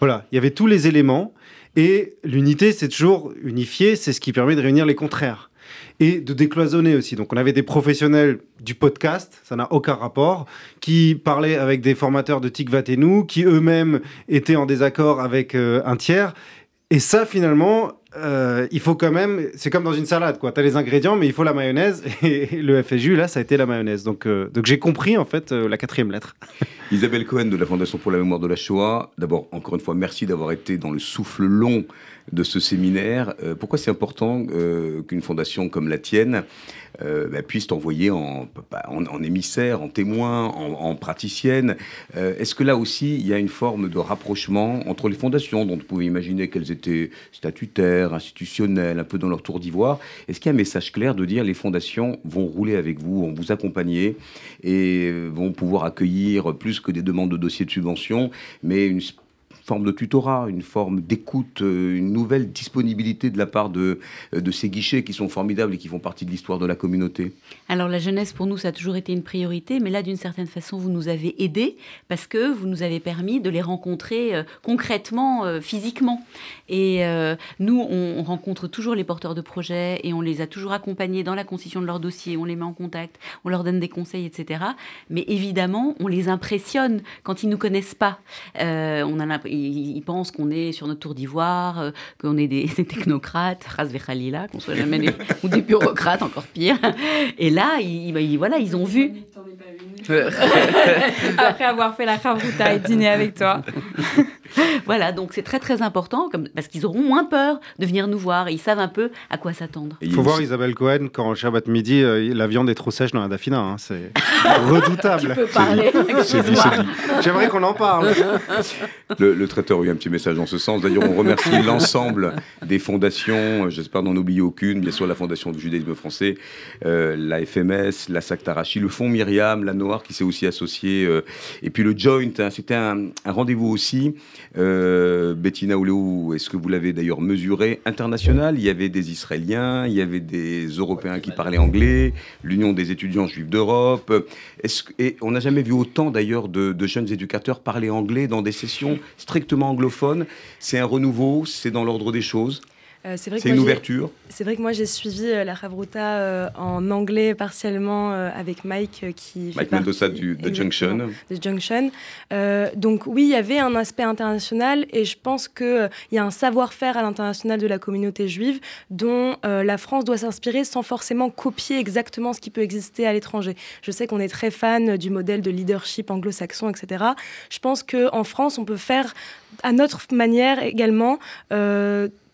Voilà, il y avait tous les éléments. Et l'unité, c'est toujours unifié, c'est ce qui permet de réunir les contraires. Et de décloisonner aussi. Donc, on avait des professionnels du podcast, ça n'a aucun rapport, qui parlaient avec des formateurs de Tikvatenou, qui eux-mêmes étaient en désaccord avec euh, un tiers. Et ça, finalement, euh, il faut quand même, c'est comme dans une salade, quoi. Tu as les ingrédients, mais il faut la mayonnaise. Et le FSU, là, ça a été la mayonnaise. Donc, euh, donc j'ai compris, en fait, euh, la quatrième lettre. Isabelle Cohen de la Fondation pour la mémoire de la Shoah. D'abord, encore une fois, merci d'avoir été dans le souffle long de ce séminaire. pourquoi c'est important qu'une fondation comme la tienne bah, puisse t'envoyer en, en, émissaire, en témoin, en, praticienne? Euh, est-ce que là aussi, il y a une forme de rapprochement entre les fondations, dont vous pouvez imaginer qu'elles étaient statutaires, institutionnelles, un peu dans leur tour d'ivoire. Est-ce qu'il y a un message clair de dire les fondations vont rouler avec vous, vont vous accompagner et vont pouvoir accueillir plus que des demandes de dossiers de subvention, mais une forme de tutorat, une forme d'écoute, euh, une nouvelle disponibilité de la part de, euh, de ces guichets qui sont formidables et qui font partie de l'histoire de la communauté Alors la jeunesse, pour nous, ça a toujours été une priorité, mais là, d'une certaine façon, vous nous avez aidés parce que vous nous avez permis de les rencontrer euh, concrètement, physiquement. Et nous, on, rencontre toujours les porteurs de projets et on les a toujours accompagnés dans la constitution de leur dossier, on les met en contact, on leur donne des conseils, etc. Mais évidemment, on les impressionne quand ils ne nous connaissent pas. Ils, pensent qu'on est sur notre tour d'ivoire, euh, qu'on est des, technocrates, Khalila, qu'on soit jamais des, ou des bureaucrates, encore pire. Et là, ils, voilà, ils ont vu. Après avoir fait la chavruta et dîner avec toi. voilà, donc c'est très très important comme, parce qu'ils auront moins peur de venir nous voir. ils savent un peu à quoi s'attendre. Il faut voir Isabelle Cohen quand Shabbat midi, euh, la viande est trop sèche dans la dafina. Hein, c'est redoutable. tu peux parler. J'aimerais qu'on en parle. Le, traiteur a eu un petit message dans ce sens. D'ailleurs, on remercie l'ensemble des fondations. J'espère n'en oublier aucune. Bien sûr, la Fondation du judaïsme français, euh, la FMS, la Saktarachi, le Fonds Myriam, la NOAH Noir qui s'est aussi associé. et puis le Joint, hein, c'était un, rendez-vous aussi. Bettina Oulou, est-ce que vous l'avez d'ailleurs mesuré international? Il y avait des Israéliens, il y avait des Européens qui parlaient anglais, l'Union des étudiants juifs d'Europe. Et on n'a jamais vu autant d'ailleurs de, de jeunes éducateurs parler anglais dans des sessions strictement anglophones. C'est un renouveau, c'est dans l'ordre des choses. Euh, c'est une ouverture. C'est vrai que moi j'ai suivi euh, la Favruta euh, en anglais partiellement avec Mike qui. Mike Mendoza du The Junction. The Junction. donc oui, il y avait un aspect international et je pense qu'il il y a un savoir-faire à l'international de la communauté juive dont la France doit s'inspirer sans forcément copier exactement ce qui peut exister à l'étranger. Je sais qu'on est très fan du modèle de leadership anglo-saxon, etc. Je pense qu'en France, on peut faire à notre manière également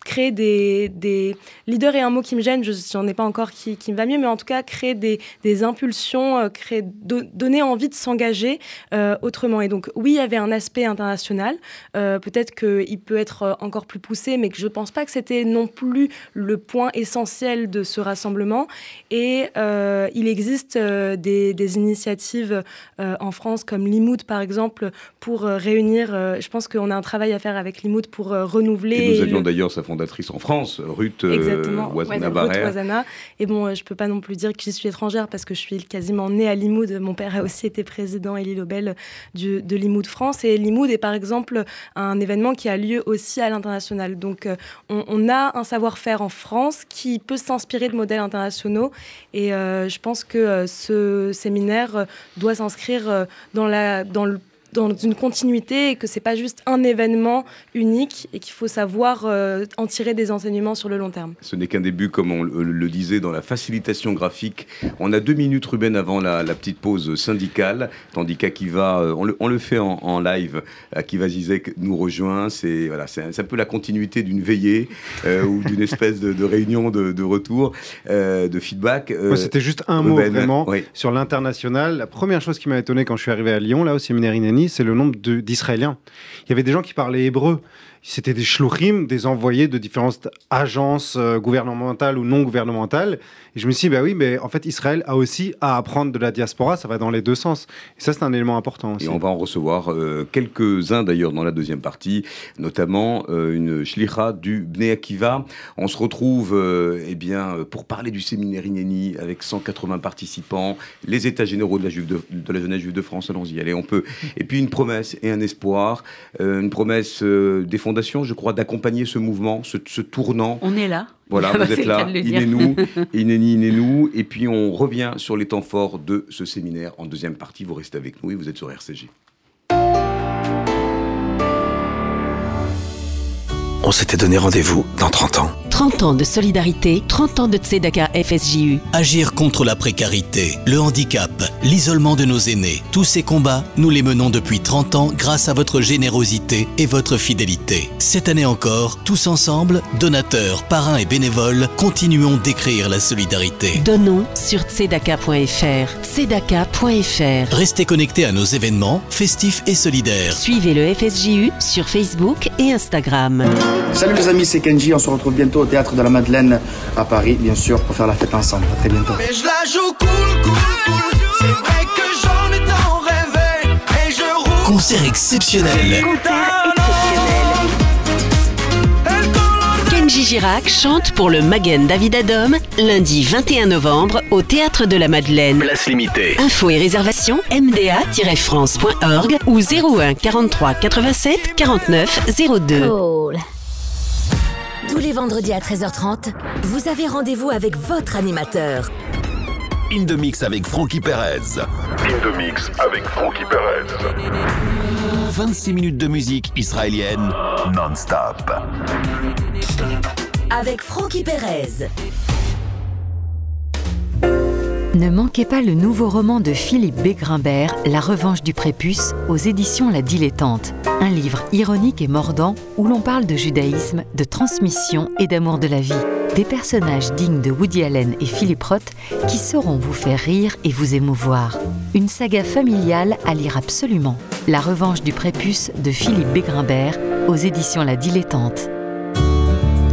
créer des, des, leaders et un mot qui me gêne, je n'en ai pas encore qui, qui, me va mieux, mais en tout cas créer des, des impulsions, euh, créer, donner envie de s'engager euh, autrement. Et donc oui, il y avait un aspect international, euh, peut-être qu'il peut être encore plus poussé, mais que je ne pense pas que c'était non plus le point essentiel de ce rassemblement. Et il existe des, des, initiatives en France comme Limoud par exemple pour réunir, je pense qu'on a un travail à faire avec Limoud pour renouveler. Et nous avions d'ailleurs sa fondatrice en France, Ruth euh, Ouazana Et bon, euh, je peux pas non plus dire que j'y suis étrangère parce que je suis quasiment née à Limoud. Mon père a aussi été président Élie Lobel du, de Limoud France. Et Limoud est par exemple un événement qui a lieu aussi à l'international. Donc euh, on, a un savoir-faire en France qui peut s'inspirer de modèles internationaux. Et je pense que ce séminaire doit s'inscrire dans, la, dans le dans une continuité et que c'est pas juste un événement unique et qu'il faut savoir euh, en tirer des enseignements sur le long terme. Ce n'est qu'un début, comme on le disait, dans la facilitation graphique. On a deux minutes, Ruben, avant la, petite pause syndicale, tandis qu'Akiva, euh, on le, on le fait en, live, Akiva Zizek nous rejoint. C'est voilà, c'est un, peu la continuité d'une veillée euh, ou d'une espèce de, réunion de, retour, de feedback. C'était juste un mot vraiment sur l'international. La première chose qui m'a étonné quand je suis arrivé à Lyon, là au séminaire Inani, c'est le nombre d'Israéliens. Il y avait des gens qui parlaient hébreu c'était des shluchim, des envoyés de différentes agences euh, gouvernementales ou non gouvernementales. Et je me suis dit, bah oui, mais en fait, Israël a aussi à apprendre de la diaspora, ça va dans les deux sens. Et ça, c'est un élément important aussi. Et on va en recevoir euh, quelques-uns d'ailleurs dans la deuxième partie, notamment euh, une shlicha du Bnei Akiva. On se retrouve eh bien, pour parler du séminaire Ineni avec 180 participants, les états généraux de la, Juve de, de la jeunesse juive de France, allons-y, allez, on peut. Et puis une promesse et un espoir, une promesse des je crois, d'accompagner ce mouvement, ce, tournant. On est là. Voilà, vous êtes là, Inénou, Inéni, Inénou. Et puis on revient sur les temps forts de ce séminaire en deuxième partie. Vous restez avec nous et vous êtes sur RCG. On s'était donné rendez-vous dans 30 ans. 30 ans de solidarité, 30 ans de Tzedaka FSJU. Agir contre la précarité, le handicap, l'isolement de nos aînés. Tous ces combats, nous les menons depuis 30 ans grâce à votre générosité et votre fidélité. Cette année encore, tous ensemble, donateurs, parrains et bénévoles, continuons d'écrire la solidarité. Donnons sur tzedaka.fr. Tzedaka.fr. Restez connectés à nos événements, festifs et solidaires. Suivez le FSJU sur Facebook et Instagram. Salut les amis, c'est Kenji. On se retrouve bientôt au théâtre de la Madeleine à Paris, bien sûr, pour faire la fête ensemble. À très bientôt. Mais je la joue cool, cool, cool. C'est vrai que j'en ai tant rêvé. Et je roule. Concert exceptionnel. Kenji Girac chante pour le Magen David Adom lundi 21 novembre au Théâtre de la Madeleine. Place limitée. Infos et réservations mda-france.org ou 01 43 87 49 02. Cool. Tous les vendredis à 13h30, vous avez rendez-vous avec votre animateur. In the Mix avec Frankie Perez. In the Mix avec Frankie Perez. 26 minutes de musique israélienne non-stop. Avec Frankie Perez. Ne manquez pas le nouveau roman de Philippe Bégrimbert, La revanche du prépuce, aux éditions La Dilettante. Un livre ironique et mordant où l'on parle de judaïsme, de transmission et d'amour de la vie. Des personnages dignes de Woody Allen et Philippe Roth qui sauront vous faire rire et vous émouvoir. Une saga familiale à lire absolument. La revanche du prépuce de Philippe Bégrimbert aux éditions La Dilettante.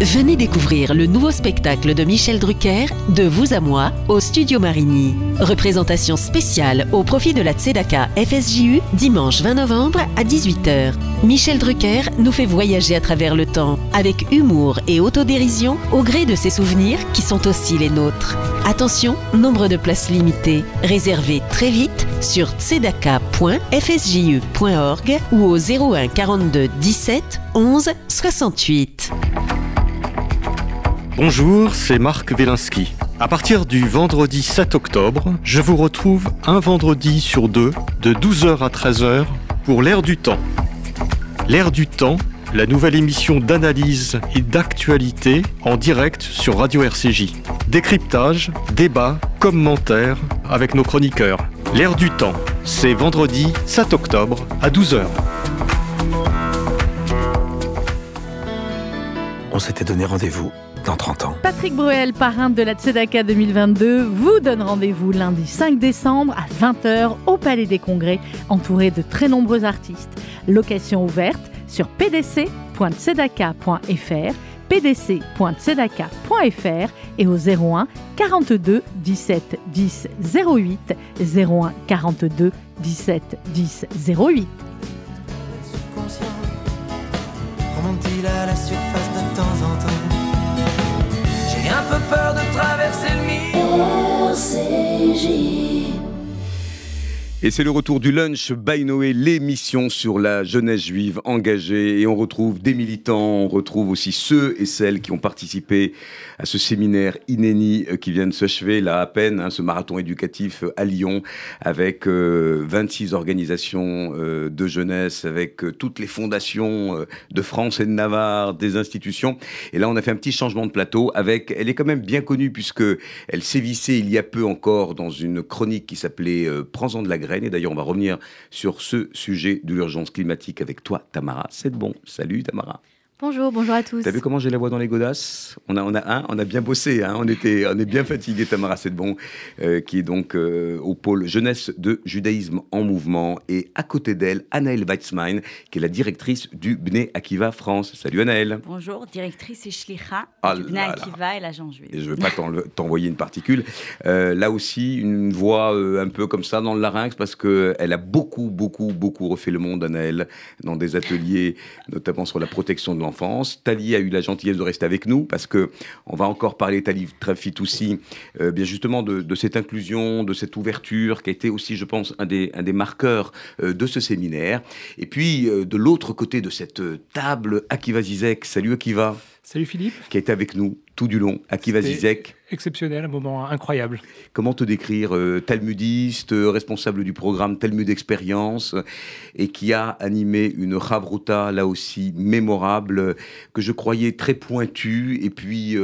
Venez découvrir le nouveau spectacle de Michel Drucker, De vous à moi, au Studio Marigny. Représentation spéciale au profit de la Tzedaka FSJU, dimanche 20 novembre à 18h. Michel Drucker nous fait voyager à travers le temps, avec humour et autodérision, au gré de ses souvenirs qui sont aussi les nôtres. Attention, nombre de places limitées. Réservez très vite sur tzedaka.fsju.org ou au 01 42 17 11 68. Bonjour, c'est Marc Wielinski. À partir du vendredi 7 octobre, je vous retrouve un vendredi sur deux, de 12h à 13h, pour l'ère du temps. L'ère du temps, la nouvelle émission d'analyse et d'actualité en direct sur Radio RCJ. Décryptage, débat, commentaires avec nos chroniqueurs. L'ère du temps, c'est vendredi 7 octobre à 12h. On s'était donné rendez-vous dans 30 ans. Patrick Bruel, parrain de la Tzedaka 2022, vous donne rendez-vous lundi 5 décembre à 20h au Palais des Congrès, entouré de très nombreux artistes. Location ouverte sur pdc.tzedaka.fr pdc.tzedaka.fr et au 01 42 17 10 08 01 42 17 10 08. Remonte-t-il à la surface Et c'est le retour du lunch by Noé, l'émission sur la jeunesse juive engagée. Et on retrouve des militants, on retrouve aussi ceux et celles qui ont participé à ce séminaire inéni euh, qui vient de s'achever là à peine, hein, ce marathon éducatif euh, à Lyon, avec 26 euh, organisations de jeunesse, avec toutes les fondations de France et de Navarre, des institutions. Et là, on a fait un petit changement de plateau avec, elle est quand même bien connue puisque elle sévissait il y a peu encore dans une chronique qui s'appelait Prends-en de la Et d'ailleurs, on va revenir sur ce sujet de l'urgence climatique avec toi, Tamara. C'est bon. Salut, Tamara. Bonjour, bonjour à tous. T'as vu comment j'ai la voix dans les godasses? On a, on, a, hein, on a bien bossé, hein, on, était, on est bien fatigué, Tamara Sedbon, euh, qui est donc euh, au pôle jeunesse de judaïsme en mouvement. Et à côté d'elle, Anaëlle Weizmann, qui est la directrice du Bnei Akiva France. Salut Anaëlle. Bonjour, directrice et shlicha ah du Bnei Akiva et l'agent juif. Et je ne veux pas t'envoyer une particule. Euh, là aussi, une voix un peu comme ça dans le larynx, parce qu'elle a beaucoup, beaucoup, beaucoup refait le monde, Anaëlle, dans des ateliers, notamment sur la protection de enfance. Tali a eu la gentillesse de rester avec nous parce que on va encore parler, Tali très vite aussi, euh, bien justement de, cette inclusion, de cette ouverture qui a été aussi, je pense, un des, un des marqueurs euh, de ce séminaire. Et puis, euh, de l'autre côté de cette table, Akiva Zizek. Salut Akiva. Salut Philippe. Qui est avec nous tout du long. Akiva Zizek. Exceptionnel, un moment incroyable. Comment te décrire Talmudiste, responsable du programme Talmud Expérience, et qui a animé une Chavruta, là aussi mémorable, que je croyais très pointue, et puis,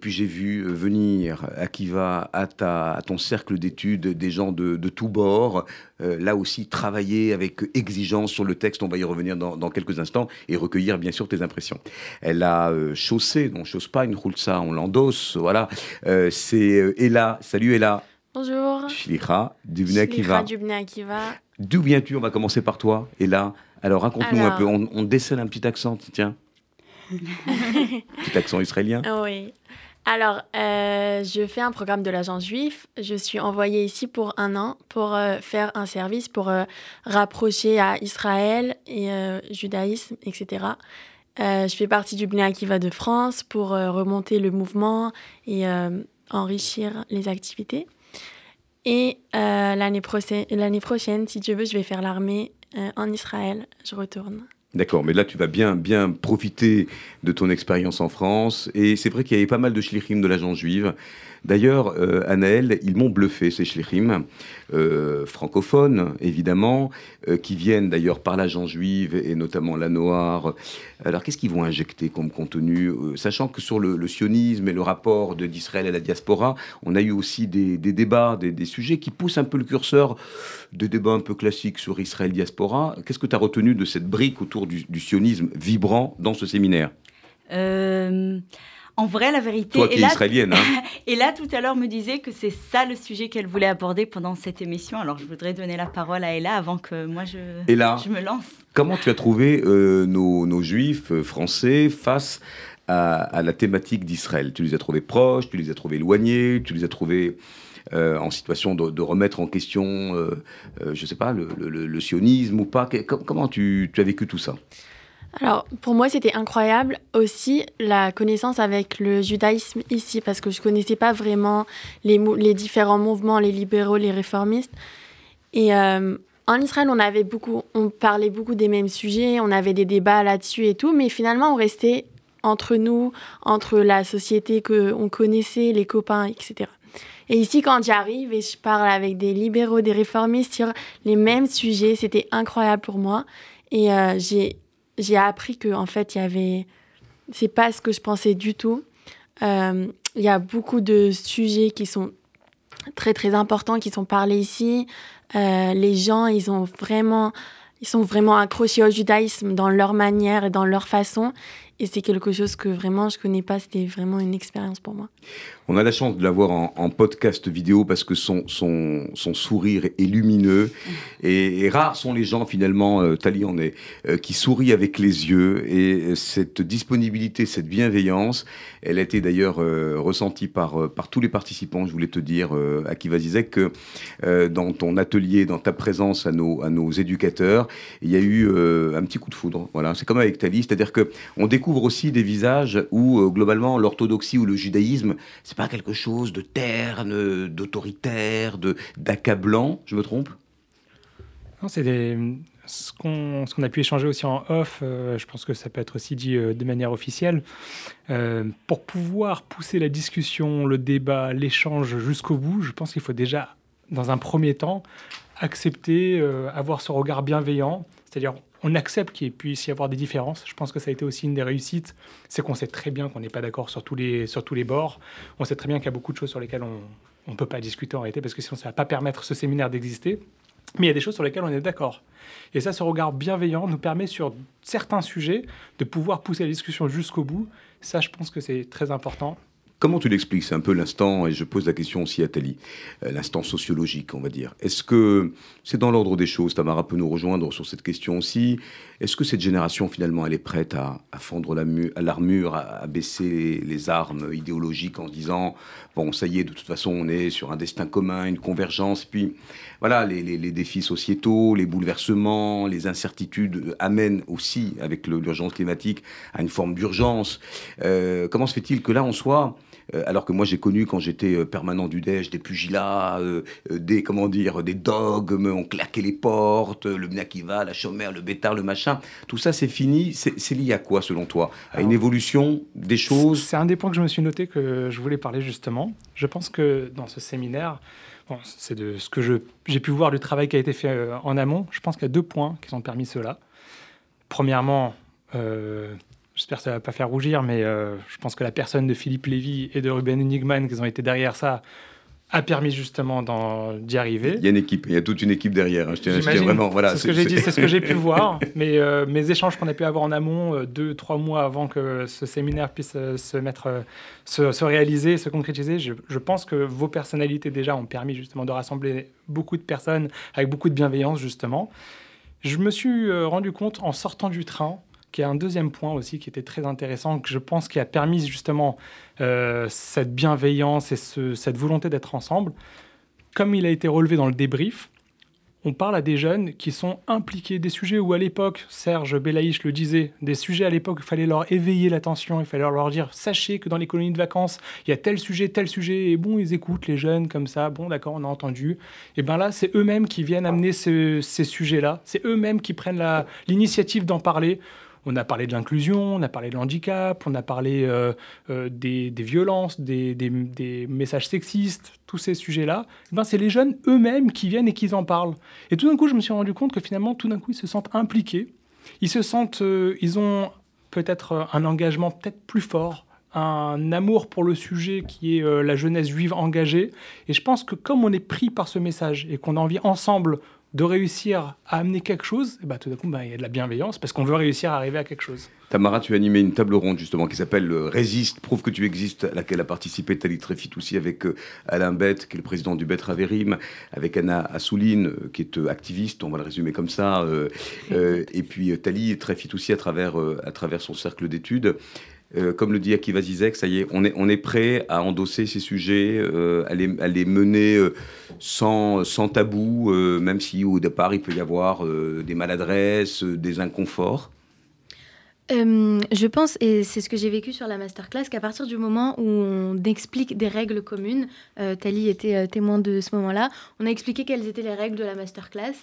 puis j'ai vu venir Akiva à, ta, à ton cercle d'études des gens de, de tous bords, là aussi travailler avec exigence sur le texte, on va y revenir dans, quelques instants, et recueillir bien sûr tes impressions. Elle a chaussé, non, chausse pas une ça, on l'endosse, voilà. Euh, c'est euh, Ella. Salut Ella. Bonjour. Shlicha, du Akiva. D'où viens-tu? On va commencer par toi, Ella. Alors raconte-nous un peu, on, on, décèle un petit accent, tiens. petit accent israélien. Oui. Alors, euh, je fais un programme de l'agence juif. Je suis envoyée ici pour un an pour faire un service, pour rapprocher à Israël et judaïsme, etc. Euh, je fais partie du Bnei Akiva de France pour euh, remonter le mouvement et euh, enrichir les activités. Et l'année prochaine, si Dieu veut, je vais faire l'armée en Israël. Je retourne. D'accord, mais là tu vas bien, bien profiter de ton expérience en France. Et c'est vrai qu'il y avait pas mal de shlichim de l'agence juive. D'ailleurs, euh, Anaël, ils m'ont bluffé, ces shlichim, euh, francophones, évidemment, euh, qui viennent d'ailleurs par l'agence juive et notamment la Noire. Alors, qu'est-ce qu'ils vont injecter comme contenu Sachant que sur le, sionisme et le rapport d'Israël à la diaspora, on a eu aussi des, débats, des, sujets qui poussent un peu le curseur de débats un peu classiques sur Israël-diaspora. Qu'est-ce que tu as retenu de cette brique autour du sionisme vibrant dans ce séminaire? En vrai, la vérité. Toi qui es israélienne. Hein. et là, tout à l'heure, me disait que c'est ça le sujet qu'elle voulait aborder pendant cette émission. Alors, je voudrais donner la parole à Ella avant que moi je, je me lance. Comment tu as trouvé euh, nos, nos, juifs euh, français face à, la thématique d'Israël? Tu les as trouvés proches, tu les as trouvés éloignés, tu les as trouvés euh, en situation de, remettre en question, je ne sais pas, le, sionisme ou pas? Comment tu, tu as vécu tout ça? Alors, pour moi, c'était incroyable aussi la connaissance avec le judaïsme ici, parce que je ne connaissais pas vraiment les, les, différents mouvements, les libéraux, les réformistes. Et euh, en Israël, on, avait beaucoup, on parlait beaucoup des mêmes sujets, on avait des débats là-dessus et tout, mais finalement, on restait entre nous, entre la société qu'on connaissait, les copains, etc. Et ici, quand j'arrive et je parle avec des libéraux, des réformistes sur les mêmes sujets, c'était incroyable pour moi. Et euh, j'ai j'ai appris que en fait il y avait c'est pas ce que je pensais du tout. Euh, il y a beaucoup de sujets qui sont très très importants qui sont parlés ici. Euh, les gens ils ont vraiment ils sont vraiment accrochés au judaïsme dans leur manière et dans leur façon et c'est quelque chose que vraiment je connais pas c'était vraiment une expérience pour moi on a la chance de l'avoir en, podcast vidéo parce que son, son, son sourire est lumineux. Et, rares sont les gens, finalement, euh, Tali en est, euh, qui sourient avec les yeux. Et cette disponibilité, cette bienveillance, elle a été d'ailleurs euh, ressentie par, par tous les participants. Je voulais te dire, Akiva Zizek, que dans ton atelier, dans ta présence à nos, à nos éducateurs, il y a eu un petit coup de foudre. Voilà, c'est comme avec Tali, c'est-à-dire qu'on découvre aussi des visages où, globalement, l'orthodoxie ou le judaïsme, c'est pas quelque chose de terne, d'autoritaire, de d'accablant. Je me trompe? Non, c'est ce qu'on a pu échanger aussi en off, euh, je pense que ça peut être aussi dit euh, de manière officielle, euh, pour pouvoir pousser la discussion, le débat, l'échange jusqu'au bout, je pense qu'il faut déjà, dans un premier temps, accepter, avoir ce regard bienveillant, c'est-à-dire on accepte qu'il puisse y avoir des différences. Je pense que ça a été aussi une des réussites, c'est qu'on sait très bien qu'on n'est pas d'accord sur, tous les, sur tous les bords. On sait très bien qu'il y a beaucoup de choses sur lesquelles on ne peut pas discuter en réalité, parce que sinon ça ne va pas permettre ce séminaire d'exister. Mais il y a des choses sur lesquelles on est d'accord. Et ça, ce regard bienveillant nous permet sur certains sujets de pouvoir pousser la discussion jusqu'au bout. Ça, je pense que c'est très important. Comment tu l'expliques? C'est un peu l'instant, et je pose la question aussi à Tali, euh, l'instant sociologique, on va dire. Est-ce que c'est dans l'ordre des choses? Tamara peut nous rejoindre sur cette question aussi. Est-ce que cette génération, finalement, elle est prête à, fendre l'armure, à, baisser les armes idéologiques en disant bon, ça y est, de toute façon, on est sur un destin commun, une convergence. Puis, voilà, les, défis sociétaux, les bouleversements, les incertitudes amènent aussi, avec l'urgence climatique, à une forme d'urgence. Euh, comment se fait-il que là, on soit alors que moi j'ai connu quand j'étais euh, permanent du DEJ des pugilats, euh, des comment dire, des dogmes, on claquait les portes, le Mnakiva, la chômère, le bétard, le machin. Tout ça c'est fini. C'est lié à quoi selon toi? À une évolution des choses? C'est un des points que je me suis noté que je voulais parler justement. Je pense que dans ce séminaire, c'est de ce que j'ai pu voir du travail qui a été fait en amont. Je pense qu'il y a deux points qui ont permis cela. Premièrement, J'espère que ça ne va pas faire rougir, mais euh, je pense que la personne de Philippe Lévy et de Ruben Enigman qui ont été derrière ça a permis justement d'y arriver. Il y a une équipe, il y a toute une équipe derrière. Hein, je tiens, vraiment, voilà. C'est ce que j'ai dit, c'est ce que j'ai pu voir. Mais euh, mes échanges qu'on a pu avoir en amont, euh, deux, trois mois avant que ce séminaire puisse se mettre, se, réaliser, se concrétiser, je, je, pense que vos personnalités déjà ont permis justement de rassembler beaucoup de personnes avec beaucoup de bienveillance justement. Je me suis rendu compte en sortant du train qui est un deuxième point aussi qui était très intéressant, que je pense qui a permis justement euh, cette bienveillance et cette volonté d'être ensemble. Comme il a été relevé dans le débrief, on parle à des jeunes qui sont impliqués des sujets où à l'époque, Serge Belaïch le disait, des sujets à l'époque il fallait leur éveiller l'attention, il fallait leur dire sachez que dans les colonies de vacances, il y a tel sujet, tel sujet, et bon, ils écoutent les jeunes comme ça, bon d'accord, on a entendu. Et bien là, c'est eux-mêmes qui viennent amener ces sujets-là, c'est eux-mêmes qui prennent l'initiative d'en parler. On a parlé de l'inclusion, on a parlé de l'handicap, on a parlé euh, euh, des, violences, des, messages sexistes, tous ces sujets-là. Eh ben, c'est les jeunes eux-mêmes qui viennent et qui en parlent. Et tout d'un coup, je me suis rendu compte que finalement, tout d'un coup, ils se sentent impliqués. Ils se sentent, euh, ils ont peut-être un engagement peut-être plus fort, un amour pour le sujet qui est la jeunesse juive engagée. Et je pense que comme on est pris par ce message et qu'on a envie ensemble de réussir à amener quelque chose, et bah, tout d'un coup, bah, il y a de la bienveillance parce qu'on veut réussir à arriver à quelque chose. Tamara, tu as animé une table ronde justement qui s'appelle Résiste, prouve que tu existes, à laquelle a participé Tali Tréfit aussi avec euh, Alain Bett, qui est le président du Bett Raverim, avec Anna Assouline, euh, qui est euh, activiste, on va le résumer comme ça, et puis Tali Tréfit aussi à travers, à travers son cercle d'études. Comme le dit Akiva Zizek, ça y est, on est, on est prêt à endosser ces sujets, à, les, à, les, mener sans, sans tabou, même si au départ il peut y avoir des maladresses, des inconforts. Euh, je pense, et c'est ce que j'ai vécu sur la masterclass, qu'à partir du moment où on explique des règles communes, euh, Tali était euh, témoin de ce moment-là, on a expliqué quelles étaient les règles de la masterclass.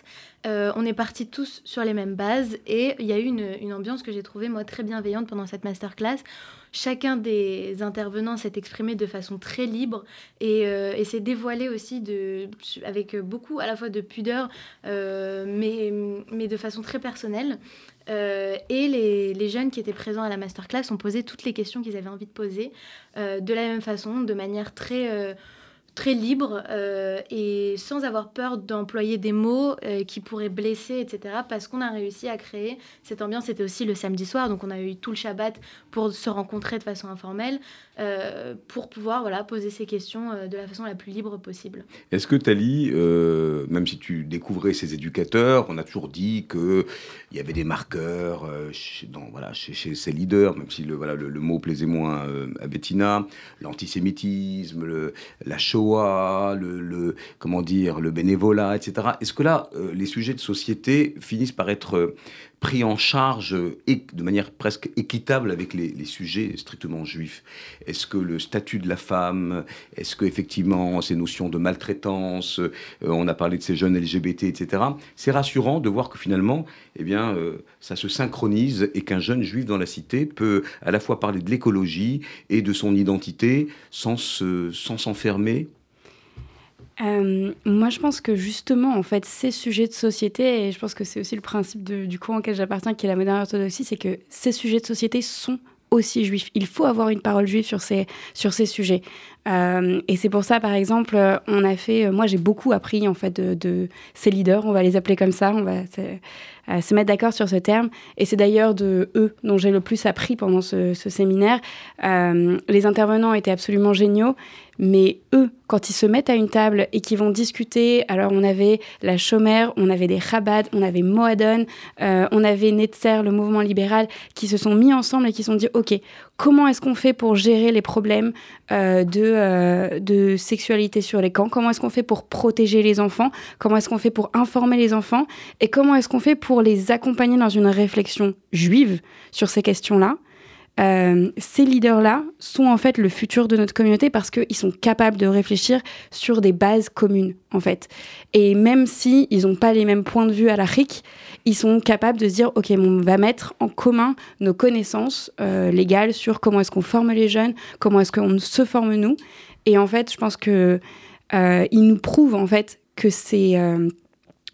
on est partis tous sur les mêmes bases et il y a eu une, ambiance que j'ai trouvée, moi, très bienveillante pendant cette masterclass. Chacun des intervenants s'est exprimé de façon très libre et, s'est dévoilé aussi avec beaucoup à la fois de pudeur, mais de façon très personnelle. Euh, et les, jeunes qui étaient présents à la masterclass ont posé toutes les questions qu'ils avaient envie de poser euh, de la même façon, de manière très, euh, très libre et sans avoir peur d'employer des mots qui pourraient blesser, etc. Parce qu'on a réussi à créer cette ambiance. C'était aussi le samedi soir, donc on a eu tout le Shabbat pour se rencontrer de façon informelle. Euh, pour pouvoir poser ces questions euh, de la façon la plus libre possible. Est-ce que Tali, euh, même si tu découvrais ces éducateurs, on a toujours dit qu'il y avait des marqueurs chez, dans, ces leaders, même si le, mot plaisait moins à Bettina, l'antisémitisme, la Shoah, comment dire, le bénévolat, etc. Est-ce que là, les sujets de société finissent par être pris en charge de manière presque équitable avec les, sujets strictement juifs Est-ce que le statut de la femme, est-ce que effectivement ces notions de maltraitance, euh, on a parlé de ces jeunes LGBT, etc. C'est rassurant de voir que finalement, eh bien, euh, ça se synchronise et qu'un jeune juif dans la cité peut à la fois parler de l'écologie et de son identité sans s'enfermer euh, moi, je pense que justement, en fait, ces sujets de société, et je pense que c'est aussi le principe du courant auquel j'appartiens, qui est la moderne orthodoxie, c'est que ces sujets de société sont aussi juifs. Il faut avoir une parole juive sur ces, sur ces sujets. Euh, et c'est pour ça, par exemple, on a fait. Moi, j'ai beaucoup appris en fait de, ces leaders. On va les appeler comme ça. Se, se mettre d'accord sur ce terme. Et c'est d'ailleurs de eux dont j'ai le plus appris pendant ce, séminaire. Euh, les intervenants étaient absolument géniaux. Mais eux, quand ils se mettent à une table et qu'ils vont discuter, alors on avait la chômère, on avait des Chabad, on avait Moadon, euh, on avait Netzer, le mouvement libéral, qui se sont mis ensemble et qui se sont dit, OK, comment est-ce qu'on fait pour gérer les problèmes euh, euh, de sexualité sur les camps? Comment est-ce qu'on fait pour protéger les enfants? Comment est-ce qu'on fait pour informer les enfants? Et comment est-ce qu'on fait pour les accompagner dans une réflexion juive sur ces questions-là? Euh, ces leaders-là sont en fait le futur de notre communauté parce qu'ils sont capables de réfléchir sur des bases communes, en fait. Et même si ils n'ont pas les mêmes points de vue à la RIC, ils sont capables de se dire, OK, on va mettre en commun nos connaissances euh, légales sur comment est-ce qu'on forme les jeunes, comment est-ce qu'on se forme nous. Et en fait, je pense que euh, nous prouvent, en fait, que ces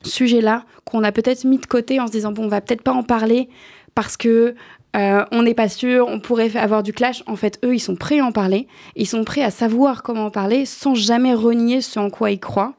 sujets-là, qu'on a peut-être mis de côté en se disant, bon, on va peut-être pas en parler parce que euh, on n'est pas sûr, on pourrait avoir du clash. En fait, eux, ils sont prêts à en parler. Ils sont prêts à savoir comment en parler sans jamais renier ce en quoi ils croient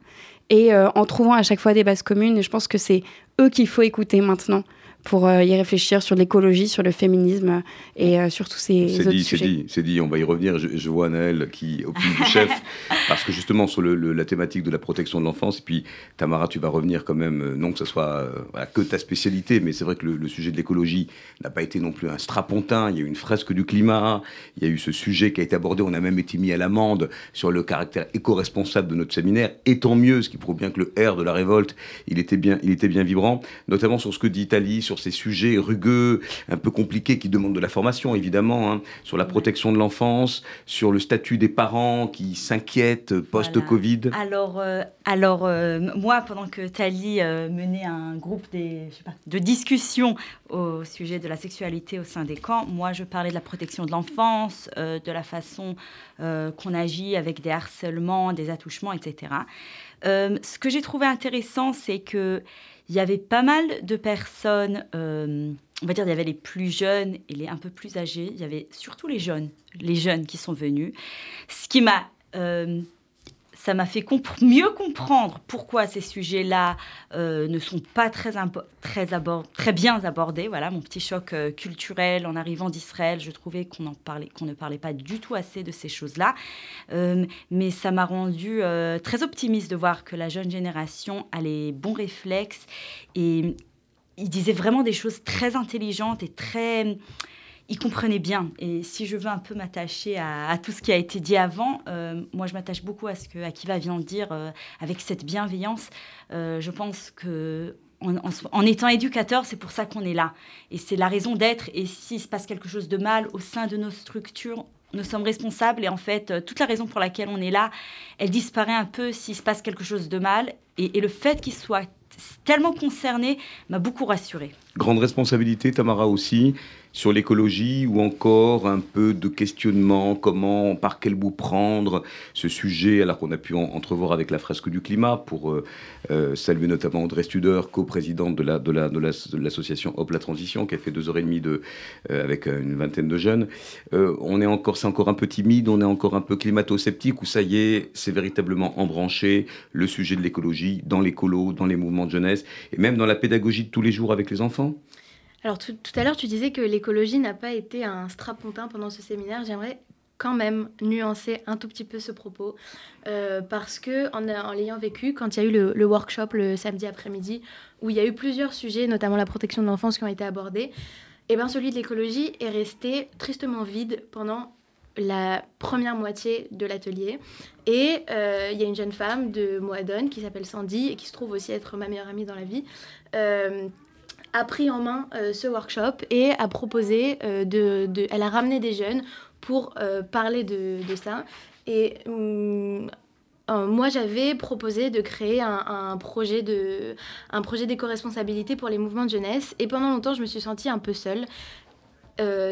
et euh, en trouvant à chaque fois des bases communes. Et je pense que c'est eux qu'il faut écouter maintenant pour euh, y réfléchir sur l'écologie, sur le féminisme et euh, sur tous ces autres dit, sujets. C'est dit, c'est dit, on va y revenir. Je, vois Naël qui opine du chef, parce que justement sur le, la thématique de la protection de l'enfance, et puis Tamara, tu vas revenir quand même, euh, non que ce soit que ta spécialité, mais c'est vrai que le, sujet de l'écologie n'a pas été non plus un strapontin, il y a eu une fresque du climat, il y a eu ce sujet qui a été abordé, on a même été mis à l'amende sur le caractère éco-responsable de notre séminaire, et tant mieux, ce qui prouve bien que le R de la révolte, il était bien, il était bien vibrant, notamment sur ce que dit Italie, sur ces sujets rugueux, un peu compliqués, qui demandent de la formation, évidemment, hein, sur la protection de l'enfance, sur le statut des parents qui s'inquiètent post-Covid. Alors, euh, alors euh, moi, pendant que Tali euh, menait un groupe des, de discussion au sujet de la sexualité au sein des camps, moi, je parlais de la protection de l'enfance, de la façon qu'on agit avec des harcèlements, des attouchements, etc. ce que j'ai trouvé intéressant, c'est que il y avait pas mal de personnes, euh, on va dire, il y avait les plus jeunes et les un peu plus âgés. Il y avait surtout les jeunes, les jeunes qui sont venus. Ce qui m'a, euh, ça m'a fait mieux comprendre pourquoi ces sujets-là euh, ne sont pas très, très, bien abordés. Voilà, mon petit choc euh, culturel en arrivant d'Israël, je trouvais qu'on ne parlait pas du tout assez de ces choses-là. Euh, mais ça m'a rendu très optimiste de voir que la jeune génération a les bons réflexes et il disait vraiment des choses très intelligentes et très il comprenait bien. Et si je veux un peu m'attacher à, tout ce qui a été dit avant, euh, moi je m'attache beaucoup à ce que Akiva vient de dire euh, avec cette bienveillance. Euh, je pense que en, étant éducateur, c'est pour ça qu'on est là. Et c'est la raison d'être. Et s'il se passe quelque chose de mal au sein de nos structures, nous sommes responsables. Et en fait, toute la raison pour laquelle on est là, elle disparaît un peu s'il se passe quelque chose de mal. Et, et le fait qu'il soit tellement concerné m'a beaucoup rassuré. Grande responsabilité, Tamara aussi sur l'écologie ou encore un peu de questionnement, comment, par quel bout prendre ce sujet, alors qu'on a pu entrevoir avec la fresque du climat pour euh, euh, saluer notamment André Studer, co-présidente de, la, de, la, l'association Hop la Transition, qui a fait deux heures et demie de, euh, avec une vingtaine de jeunes. on est encore, c'est encore un peu timide, on est encore un peu climato-sceptique, ou ça y est, c'est véritablement embranché, le sujet de l'écologie, dans l'écolo, dans les mouvements de jeunesse, et même dans la pédagogie de tous les jours avec les enfants? Alors tout, à l'heure, tu disais que l'écologie n'a pas été un strapontin pendant ce séminaire. J'aimerais quand même nuancer un tout petit peu ce propos euh, parce que en, l'ayant vécu, quand il y a eu le, workshop le samedi après-midi où il y a eu plusieurs sujets, notamment la protection de l'enfance qui ont été abordés, et eh ben celui de l'écologie est resté tristement vide pendant la première moitié de l'atelier. Et euh, il y a une jeune femme de Moadone qui s'appelle Sandy et qui se trouve aussi être ma meilleure amie dans la vie, euh, a pris en main euh, ce workshop et a proposé euh, de, de, Elle a ramené des jeunes pour euh, parler de, de, ça. Et hum, moi, j'avais proposé de créer un, projet un projet d'éco-responsabilité pour les mouvements de jeunesse. Et pendant longtemps, je me suis sentie un peu seule.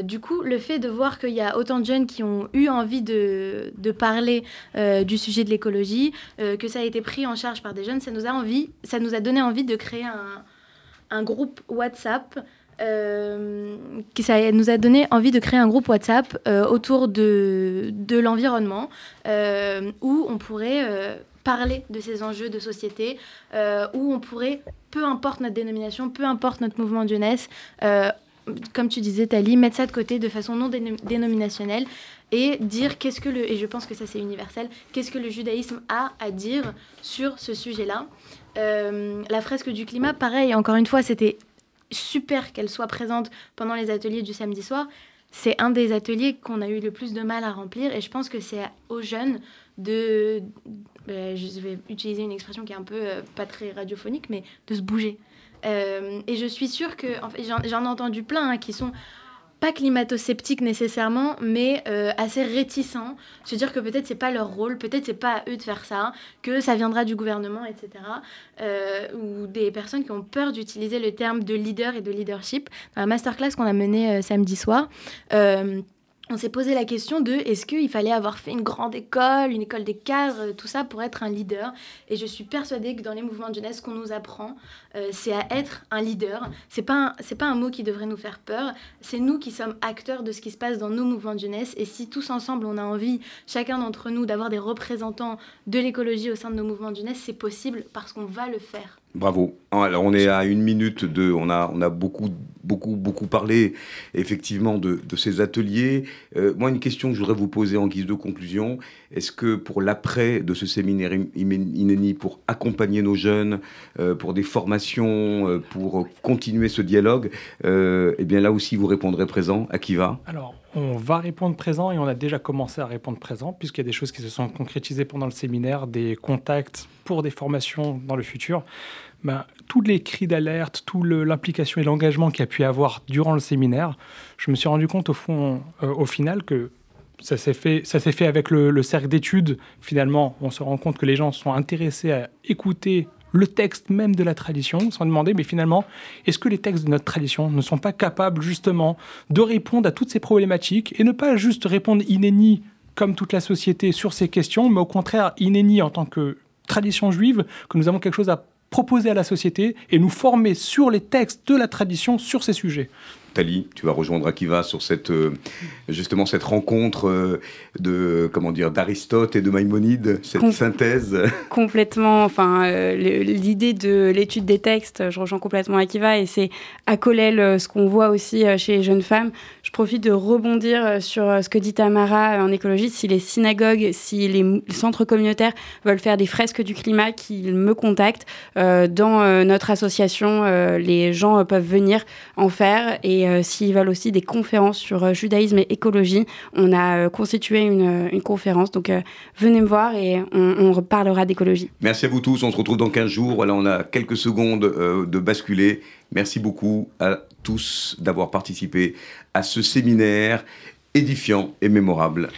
du coup, le fait de voir qu'il y a autant de jeunes qui ont eu envie de, de parler du sujet de l'écologie, que ça a été pris en charge par des jeunes, ça nous a, envie, ça nous a donné envie de créer un, un groupe WhatsApp euh, qui nous a donné envie de créer un groupe WhatsApp euh, autour de, de l'environnement euh, où on pourrait parler de ces enjeux de société, où on pourrait, peu importe notre dénomination, peu importe notre mouvement de jeunesse, comme tu disais, Tali, mettre ça de côté de façon non dénominationnelle et dire qu'est-ce que le, et je pense que ça c'est universel, qu'est-ce que le judaïsme a à dire sur ce sujet-là. Euh, la fresque du climat, pareil, encore une fois, c'était super qu'elle soit présente pendant les ateliers du samedi soir. C'est un des ateliers qu'on a eu le plus de mal à remplir et je pense que c'est aux jeunes de, ben, je vais utiliser une expression qui est un peu euh, pas très radiophonique, mais de se bouger. Euh, et je suis sûre que, j'en ai entendu plein hein, qui sont pas climato-sceptiques nécessairement, mais euh, assez réticents. Se dire que peut-être c'est pas leur rôle, peut-être c'est pas à eux de faire ça, que ça viendra du gouvernement, etc. Euh, ou des personnes qui ont peur d'utiliser le terme de leader et de leadership. Dans la masterclass qu'on a menée euh, samedi soir, on s'est posé la question de est-ce qu'il fallait avoir fait une grande école, une école des cadres, tout ça pour être un leader? Et je suis persuadée que dans les mouvements de jeunesse, qu'on nous apprend, euh, c'est à être un leader. C'est pas c'est pas un mot qui devrait nous faire peur. C'est nous qui sommes acteurs de ce qui se passe dans nos mouvements de jeunesse. Et si tous ensemble on a envie, chacun d'entre nous, d'avoir des représentants de l'écologie au sein de nos mouvements de jeunesse, c'est possible parce qu'on va le faire. Bravo. Alors on est à une minute de, on a, beaucoup, beaucoup, beaucoup parlé effectivement de, ces ateliers. Euh, moi, une question que je voudrais vous poser en guise de conclusion est-ce que pour l'après de ce séminaire INENI, pour accompagner nos jeunes, euh, pour des formations, euh, pour continuer ce dialogue, eh bien là aussi vous répondrez présent. À qui va? On va répondre présent et on a déjà commencé à répondre présent puisqu'il y a des choses qui se sont concrétisées pendant le séminaire, des contacts pour des formations dans le futur. Ben, tous les cris d'alerte, toute l'implication et l'engagement qu'il y a pu avoir durant le séminaire, je me suis rendu compte au fond, euh, au final, que ça s'est fait, ça s'est fait avec le, cercle d'études. Finalement, on se rend compte que les gens sont intéressés à écouter le texte même de la tradition, sans demander, mais finalement, est-ce que les textes de notre tradition ne sont pas capables justement de répondre à toutes ces problématiques et ne pas juste répondre inéni comme toute la société sur ces questions, mais au contraire inéni en tant que tradition juive, que nous avons quelque chose à proposer à la société et nous former sur les textes de la tradition sur ces sujets? Tali, tu vas rejoindre Akiva sur cette, euh, justement cette rencontre euh, de, comment dire, d'Aristote et de Maïmonide, cette Com synthèse. Complètement. Enfin, euh, l'idée de l'étude des textes, je rejoins complètement Akiva et c'est à Colel ce qu'on voit aussi chez les jeunes femmes. Je profite de rebondir sur ce que dit Tamara en écologie. Si les synagogues, si les centres communautaires veulent faire des fresques du climat, qu'ils me contactent. dans notre association, les gens peuvent venir en faire et euh, s'ils veulent aussi des conférences sur euh, judaïsme et écologie, on a euh, constitué une, conférence. Donc venez me voir et on, reparlera d'écologie. Merci à vous tous. On se retrouve dans 15 jours. Voilà, on a quelques secondes de basculer. Merci beaucoup à tous d'avoir participé à ce séminaire édifiant et mémorable.